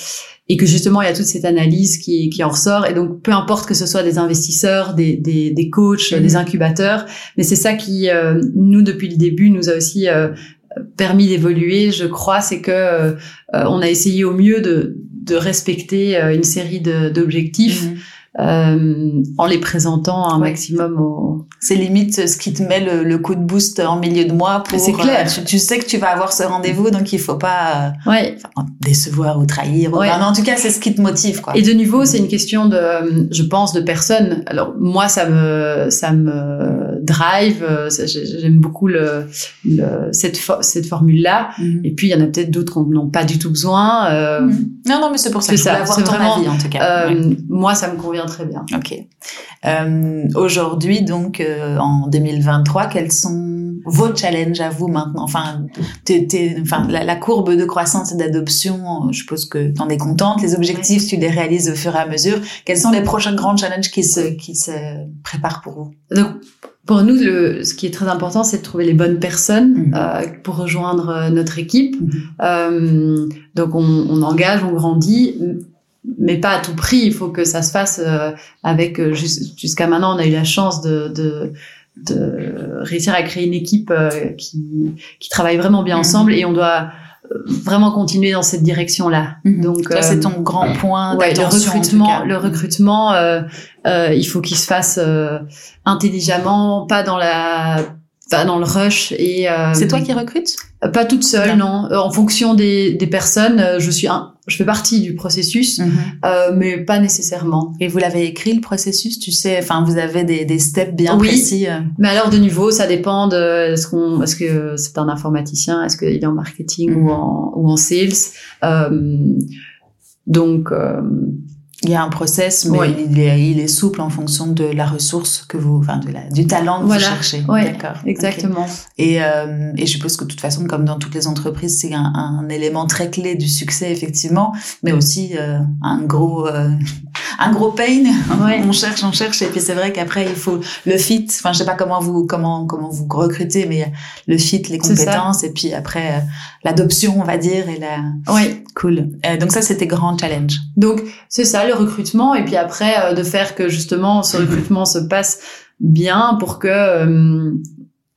et que justement il y a toute cette analyse qui, qui en ressort et donc peu importe que ce soit des investisseurs, des, des, des coachs, des mhm. incubateurs, mais c'est ça qui euh, nous depuis le début nous a aussi euh, permis d'évoluer, je crois, c'est que euh, on a essayé au mieux de, de respecter une série d'objectifs. Euh, en les présentant un maximum au... C'est limite ce qui te met le, le, coup de boost en milieu de mois pour... C'est clair. Euh, tu, sais que tu vas avoir ce rendez-vous, donc il faut pas euh, ouais. décevoir ou trahir. Ouais. en tout cas, c'est ce qui te motive. Quoi. Et de nouveau, c'est une question de, je pense, de personne. Alors moi, ça me, ça me drive. Euh, j'aime beaucoup le, le cette, cette formule-là. Mhm. Et puis, il y en a peut-être d'autres qui n'ont pas du tout besoin. Euh, mhm. Non, non, mais c'est pour ça que ça. C'est vraiment, avis, en tout cas. Moi, ça me convient très bien. Ok. Euh, Aujourd'hui, donc, euh, en 2023, quels sont vos challenges à vous maintenant? Enfin, enfin la, courbe de croissance et d'adoption, je suppose que tu en es contente. Les objectifs, tu les réalises au fur et à mesure. Quels sont les prochains grands challenges qui se, qui se préparent pour vous? Donc, pour nous, le, ce qui est très important, c'est de trouver les bonnes personnes mhm. euh, pour rejoindre euh, notre équipe. Mhm. Euh, donc, on, on, engage, on grandit, mais pas à tout prix. Il faut que ça se fasse euh, avec. Jusqu'à maintenant, on a eu la chance de, de, de réussir à créer une équipe qui, qui travaille vraiment bien mhm. ensemble, et on doit vraiment continuer dans cette direction-là. Mhm. Donc, ça c'est ton grand point ouais, le recrutement, le recrutement, il faut qu'il se fasse intelligemment, pas dans la pas dans le rush et c'est toi qui recrutes? pas toute seule, non. En fonction des, des personnes, je suis un, je fais partie du processus, mhm. euh, mais pas nécessairement. Et vous l'avez écrit le processus, tu sais, enfin vous avez des, des steps bien précis. Euh. Mais alors de niveau, ça dépend de est-ce qu'on, est-ce que c'est un informaticien, est-ce qu'il est en marketing ou mhm. en ou en sales. Euh, donc euh, il y a un process, mais il, est, il, est, souple en fonction de la ressource que vous, enfin de la, du talent que vous cherchez. D'accord. Exactement. Et, euh, et je suppose que de toute façon, comme dans toutes les entreprises, c'est un, un, élément très clé du succès effectivement, mais aussi euh, un gros, euh, un gros pain. on cherche, on cherche, et puis c'est vrai qu'après il faut le fit. Enfin, je sais pas comment vous, comment, comment vous recrutez, mais le fit, les compétences, et puis après euh, l'adoption, on va dire, et la. Oui. Cool. Euh, donc ça, c'était grand challenge. Donc c'est ça le recrutement et puis après euh, de faire que justement ce recrutement se passe bien pour que euh,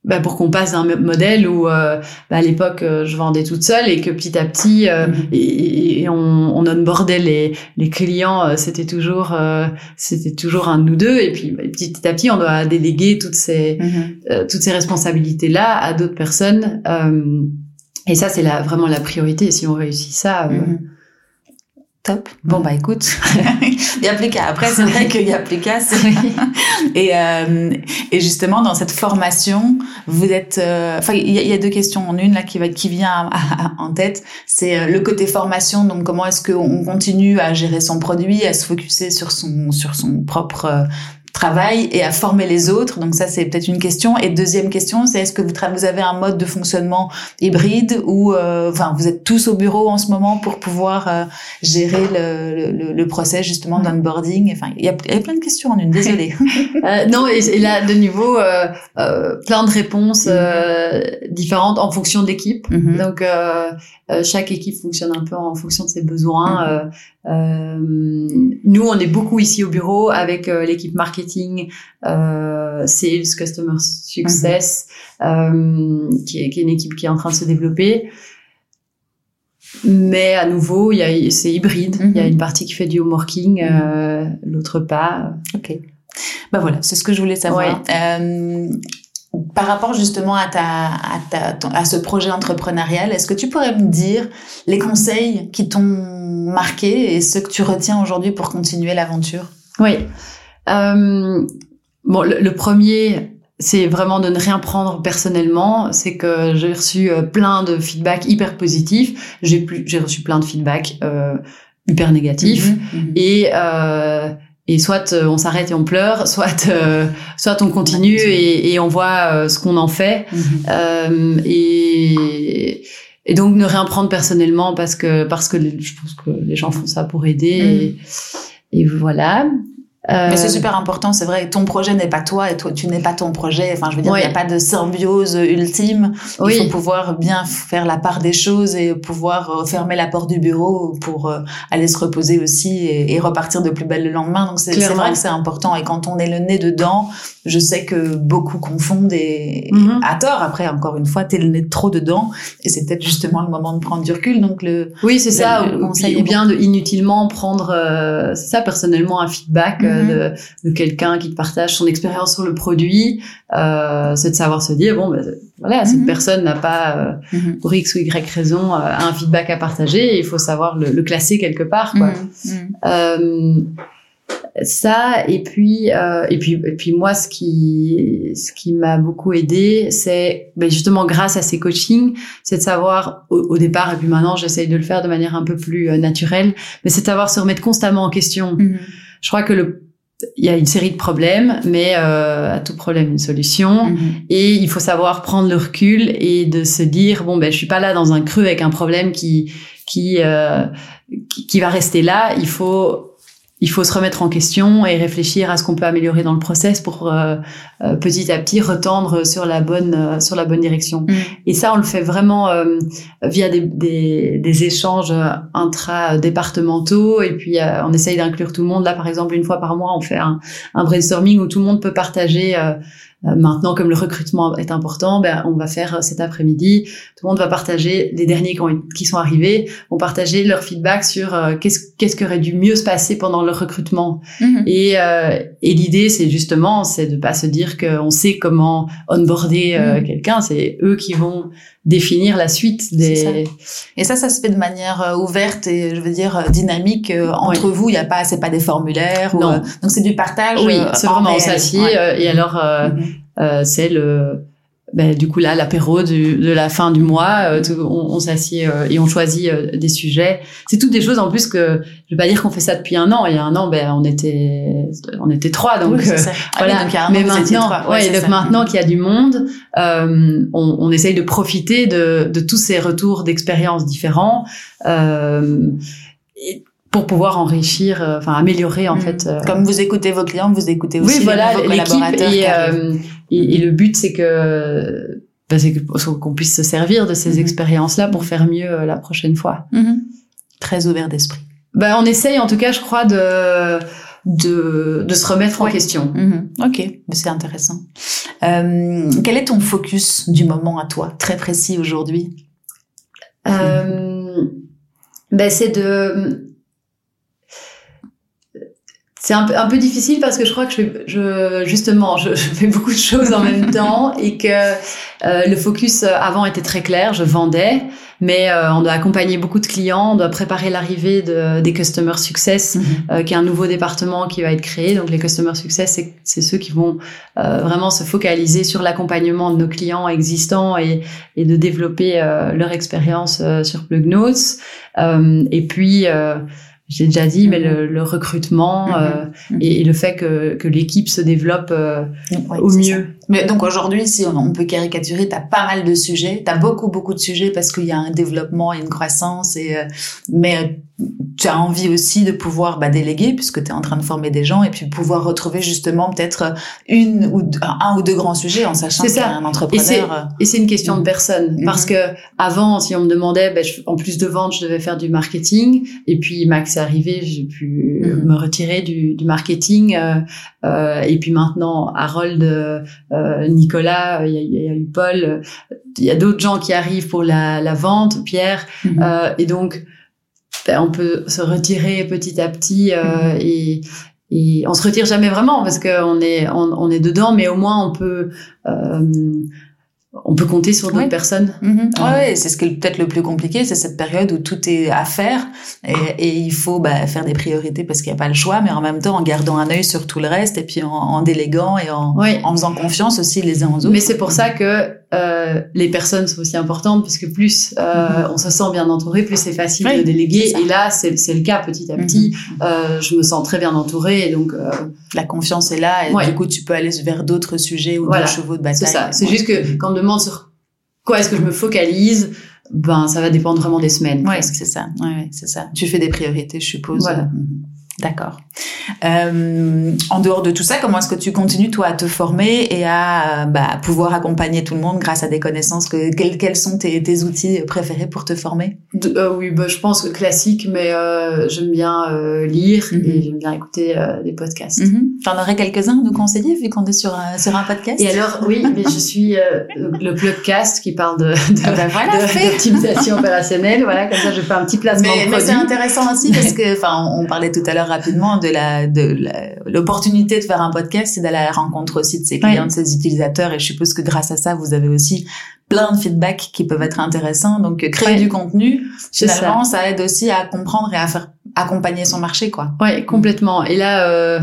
bah, pour qu'on passe d'un modèle où bah, à l'époque je vendais toute seule et que petit à petit mm-hmm. et, on, on onboardait les, les clients c'était toujours c'était toujours un de nous deux et puis bah, petit à petit on doit déléguer toutes ces mm-hmm. toutes ces responsabilités là à d'autres personnes et ça c'est la, vraiment la priorité si on réussit ça mm-hmm. Top. Bon bah écoute, il y a plus qu'à. Après c'est vrai qu'il y a plus qu'à. et euh, et justement dans cette formation, vous êtes. Euh, enfin il y, a deux questions en une là qui va qui vient en tête. C'est euh, le côté formation. Donc comment est-ce qu'on continue à gérer son produit, à se focuser sur son sur son propre travail et à former les autres. Donc ça, c'est peut-être une question. Et deuxième question, c'est est-ce que vous, vous avez un mode de fonctionnement hybride ou euh, enfin vous êtes tous au bureau en ce moment pour pouvoir euh, gérer le, le, le, process justement d'onboarding? Enfin, il y, a, il y a plein de questions en une. Désolée. euh, non, et, là de nouveau euh, euh, plein de réponses mm-hmm. différentes en fonction de l'équipe. Mm-hmm. Donc chaque équipe fonctionne un peu en fonction de ses besoins. Mm-hmm. nous, on est beaucoup ici au bureau avec l'équipe marketing euh, sales, customer success, euh, qui, est, qui, est, une équipe qui est en train de se développer. Mais à nouveau, c'est hybride. Il y a mhm. une partie qui fait du home working, euh, l'autre pas. Ok. Bah voilà, c'est ce que je voulais savoir. Euh, par rapport justement à, ta, à, ta, à ce projet entrepreneurial, est-ce que tu pourrais me dire les conseils qui t'ont marqué et ceux que tu retiens aujourd'hui pour continuer l'aventure? Oui. Euh, bon, le, premier, c'est vraiment de ne rien prendre personnellement. C'est que j'ai reçu euh, plein de feedback hyper positifs. J'ai plus, j'ai reçu plein de feedback euh, hyper négatifs. Mhm, mhm. Et euh, et soit euh, on s'arrête et on pleure, soit soit on continue et, et on voit ce qu'on en fait. Mhm. et et donc ne rien prendre personnellement parce que parce que je pense que les gens font ça pour aider. Et, et voilà. Mais c'est euh, super important, c'est vrai. Ton projet n'est pas toi et toi, tu n'es pas ton projet. Enfin, je veux dire, il n'y a pas de symbiose ultime. Il faut pouvoir bien faire la part des choses et pouvoir fermer la porte du bureau pour euh, aller se reposer aussi et, et, repartir de plus belle le lendemain. Donc c'est vrai que c'est important. Et quand on est le nez dedans, je sais que beaucoup confondent et, mm-hmm. à tort. Après, encore une fois, t'es le nez trop dedans et c'est peut-être justement le moment de prendre du recul. Donc le oui, c'est ça. ou, bien de inutilement prendre, euh, c'est ça personnellement un feedback. Mm-hmm. de, quelqu'un qui te partage son expérience sur le produit, euh, c'est de savoir se dire bon ben voilà cette mm-hmm. personne n'a pas euh, mm-hmm. pour x ou y raison euh, un feedback à partager, il faut savoir le, classer quelque part quoi. Euh, ça et puis euh, et puis et puis moi ce qui ce qui m'a beaucoup aidé c'est ben justement grâce à ces coachings c'est de savoir au, départ et puis maintenant j'essaye de le faire de manière un peu plus naturelle mais c'est de savoir se remettre constamment en question je crois que le il y a une série de problèmes, mais euh, à tout problème une solution. Mhm. Et il faut savoir prendre le recul et de se dire bon ben je suis pas là dans un creux avec un problème qui qui euh, qui, qui va rester là. Il faut il faut se remettre en question et réfléchir à ce qu'on peut améliorer dans le process pour euh, euh, petit à petit retendre sur la bonne euh, sur la bonne direction. Mm. Et ça, on le fait vraiment via des, des, des échanges intra-départementaux et puis on essaye d'inclure tout le monde. Là, par exemple, une fois par mois, on fait un, un, brainstorming où tout le monde peut partager maintenant, comme le recrutement est important, ben, on va faire cet après-midi. Tout le monde va partager les derniers qui, ont, qui sont arrivés, vont partager leur feedback sur qu'est-ce qu'est-ce qui aurait dû mieux se passer pendant le recrutement. Mhm. Et, et l'idée, c'est justement, c'est de pas se dire qu'on sait comment onboarder mhm. quelqu'un. C'est eux qui vont définir la suite des. Et ça, ça se fait de manière euh, ouverte et je veux dire euh, dynamique euh, entre vous. Il y a pas, c'est pas des formulaires. Non. donc c'est du partage. Oui, c'est vraiment s'assied et alors mm-hmm. c'est le ben, du coup là l'apéro de la fin du mois euh, on, on s'assied euh, et on choisit euh, des sujets c'est toutes des choses en plus que je vais pas dire qu'on fait ça depuis un an il y a un an ben on était on était trois donc ah voilà mais maintenant ouais, donc maintenant qu'il y a du monde on, on, essaye de profiter de, de tous ces retours d'expériences différents et pour pouvoir enrichir, enfin améliorer en mm. fait. Comme vous écoutez vos clients, vous écoutez aussi oui, voilà, vos collaborateurs. Et, et, le but, c'est que bah, c'est qu'on puisse se servir de ces mhm. expériences-là pour faire mieux euh, la prochaine fois. Mhm. Très ouvert d'esprit. Bah, on essaye, en tout cas, je crois, de de, de se remettre en question. Mhm. Ok, c'est intéressant. Euh, quel est ton focus du moment à toi, très précis aujourd'hui? Euh, ben c'est de c'est un peu, un peu difficile parce que je crois que je, je justement, je, je, fais beaucoup de choses en même temps et que euh, le focus euh, avant était très clair. Je vendais, mais euh, on doit accompagner beaucoup de clients, on doit préparer l'arrivée de, des Customer Success, mhm. euh, qui est un nouveau département qui va être créé. Donc les Customer Success, c'est ceux qui vont vraiment se focaliser sur l'accompagnement de nos clients existants et, et de développer leur expérience sur Plug Notes. et puis j'ai déjà dit, mais le, le recrutement mm-hmm. euh, mm-hmm. et, le fait que, que l'équipe se développe euh, au mieux. Mais donc aujourd'hui, si on, peut caricaturer, tu as pas mal de sujets, tu as beaucoup, beaucoup de sujets parce qu'il y a un développement et une croissance, et, euh, mais tu as envie aussi de pouvoir bah, déléguer puisque tu es en train de former des gens et puis pouvoir retrouver justement peut-être une ou un ou deux grands sujets en sachant qu'il y a un entrepreneur. Et c'est une question de mm-hmm. personne parce que avant, si on me demandait, ben, en plus de vente, je devais faire du marketing. Et puis Max est arrivé, j'ai pu me retirer du, du marketing euh, euh, et puis maintenant Harold, euh, Nicolas, il y, a eu Paul, il y a d'autres gens qui arrivent pour la, la vente, Pierre, mm-hmm. et donc ben, on peut se retirer petit à petit mm-hmm. et, et on se retire jamais vraiment parce qu'on est on, on, est dedans, mais au moins on peut on peut compter sur d'autres personnes. Mhm. Ouais, c'est ce qui est peut-être le plus compliqué, c'est cette période où tout est à faire et, et il faut bah, faire des priorités parce qu'il n'y a pas le choix, mais en même temps en gardant un œil sur tout le reste et puis en, en déléguant et en, en faisant confiance aussi les uns aux autres. Mais c'est pour ça que euh, les personnes sont aussi importantes parce que plus euh, mhm. on se sent bien entouré, plus c'est facile de déléguer. Et là, c'est le cas petit à petit. Mhm. Euh, je me sens très bien entourée et donc euh, la confiance est là et du coup tu peux aller vers d'autres sujets ou d'autres chevaux de bataille. C'est ça. C'est juste que quand on me demande sur quoi est-ce que je me focalise, ben ça va dépendre vraiment des semaines. Ouais, c'est ça. Ouais, c'est ça. Tu fais des priorités, je suppose. Voilà. Mhm. D'accord. Euh, en dehors de tout ça, comment est-ce que tu continues toi à te former et à bah, pouvoir accompagner tout le monde grâce à des connaissances que, quels, quels sont tes, tes, outils préférés pour te former? Euh, Oui, bah, je pense que classique, mais euh, j'aime bien lire et mhm. j'aime bien écouter des podcasts. Mm T'en aurais quelques-uns à nous conseiller vu qu'on est sur un, sur un podcast? Et alors, oui, mais je suis le podcast qui parle de, de, ah voilà, d'optimisation opérationnelle. Voilà, comme ça, je fais un petit placement mais, mais c'est intéressant aussi parce que, enfin, on parlait tout à l'heure rapidement de la de l'opportunité de faire un podcast, c'est d'aller à la rencontre aussi de ses clients, de ses utilisateurs. Et je suppose que grâce à ça, vous avez aussi plein de feedbacks qui peuvent être intéressants. Donc créer du contenu, finalement, ça. aide aussi à comprendre et à faire accompagner son marché, quoi. Oui, complètement. Et là, euh,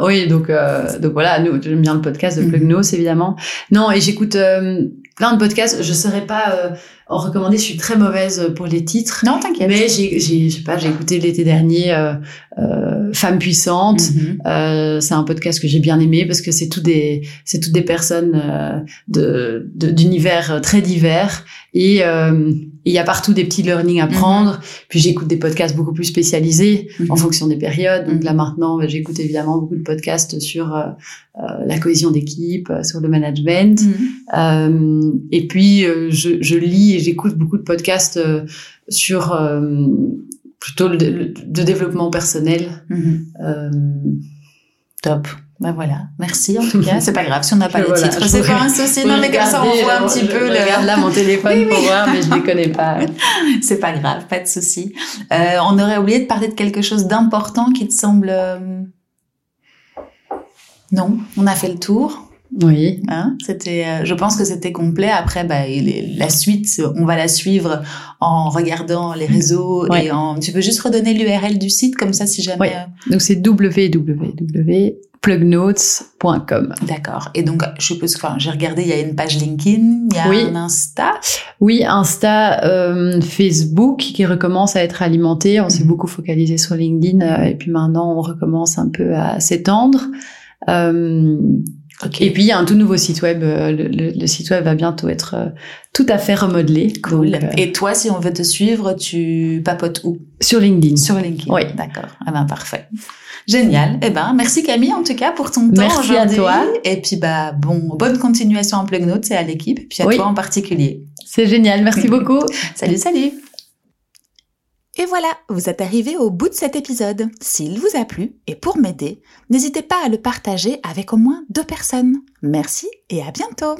oui, donc euh, donc voilà, nous j'aime bien le podcast de Plugnos, mm-hmm. évidemment. Non, et j'écoute euh, plein de podcasts. Je serais pas euh, en recommandé. Je suis très mauvaise pour les titres. Non, t'inquiète. Mais j'ai, j'ai, je sais pas, j'ai écouté l'été dernier euh, euh, Femmes puissantes. Mm-hmm. euh, c'est un podcast que j'ai bien aimé parce que c'est tout des, c'est toutes des personnes euh, de, de, d'univers très divers et euh, il y a partout des petits learning à prendre. Mm-hmm. Puis j'écoute des podcasts beaucoup plus spécialisés en fonction des périodes. Donc là maintenant, bah, j'écoute évidemment beaucoup de podcasts sur euh, la cohésion d'équipe, sur le management. et puis je, je lis et j'écoute beaucoup de podcasts euh, sur euh, plutôt le, de développement personnel. Mhm. Euh, Top. Ben voilà, merci en tout cas. C'est pas grave si on n'a pas les Voilà, titres, je c'est pas un souci. Non, mais comme ça, on voit un je- petit je peu le. regarde là mon téléphone Oui, oui. pour voir, mais je les connais pas. C'est pas grave, pas de souci. Euh, on aurait oublié de parler de quelque chose d'important qui te semble. euh, Non, on a fait le tour. Oui. Hein c'était, euh, je pense que c'était complet. Après, bah, la suite, on va la suivre en regardant les réseaux Ouais. et en. Tu peux juste redonner l'URL du site comme ça, si jamais. Ouais. Donc c'est www.plugnotes.com. euh, D'accord. Et donc, je suppose que, enfin, j'ai regardé, il y a une page LinkedIn, il y a Oui. un Insta. Oui, Insta, euh, Facebook qui recommence à être alimenté. On s'est Mhm. beaucoup focalisé sur LinkedIn euh, et puis maintenant on recommence un peu à s'étendre. Euh, Et puis il y a un tout nouveau site web. euh, Le, le- le site web va bientôt être euh, tout à fait remodelé. Cool. Donc, euh, Et toi, si on veut te suivre, tu papotes où? Sur LinkedIn. Sur LinkedIn. Oui. D'accord. Eh ben, parfait. Génial. Eh ben, merci Camille en tout cas pour ton temps Merci à aujourd'hui. toi. Et puis bah bon, bonne continuation en Plug Notes et à l'équipe, puis à Oui. toi en particulier. C'est génial. Merci beaucoup. Salut, salut. Et voilà, vous êtes arrivé au bout de cet épisode. S'il vous a plu, et pour m'aider, n'hésitez pas à le partager avec au moins deux personnes. Merci et à bientôt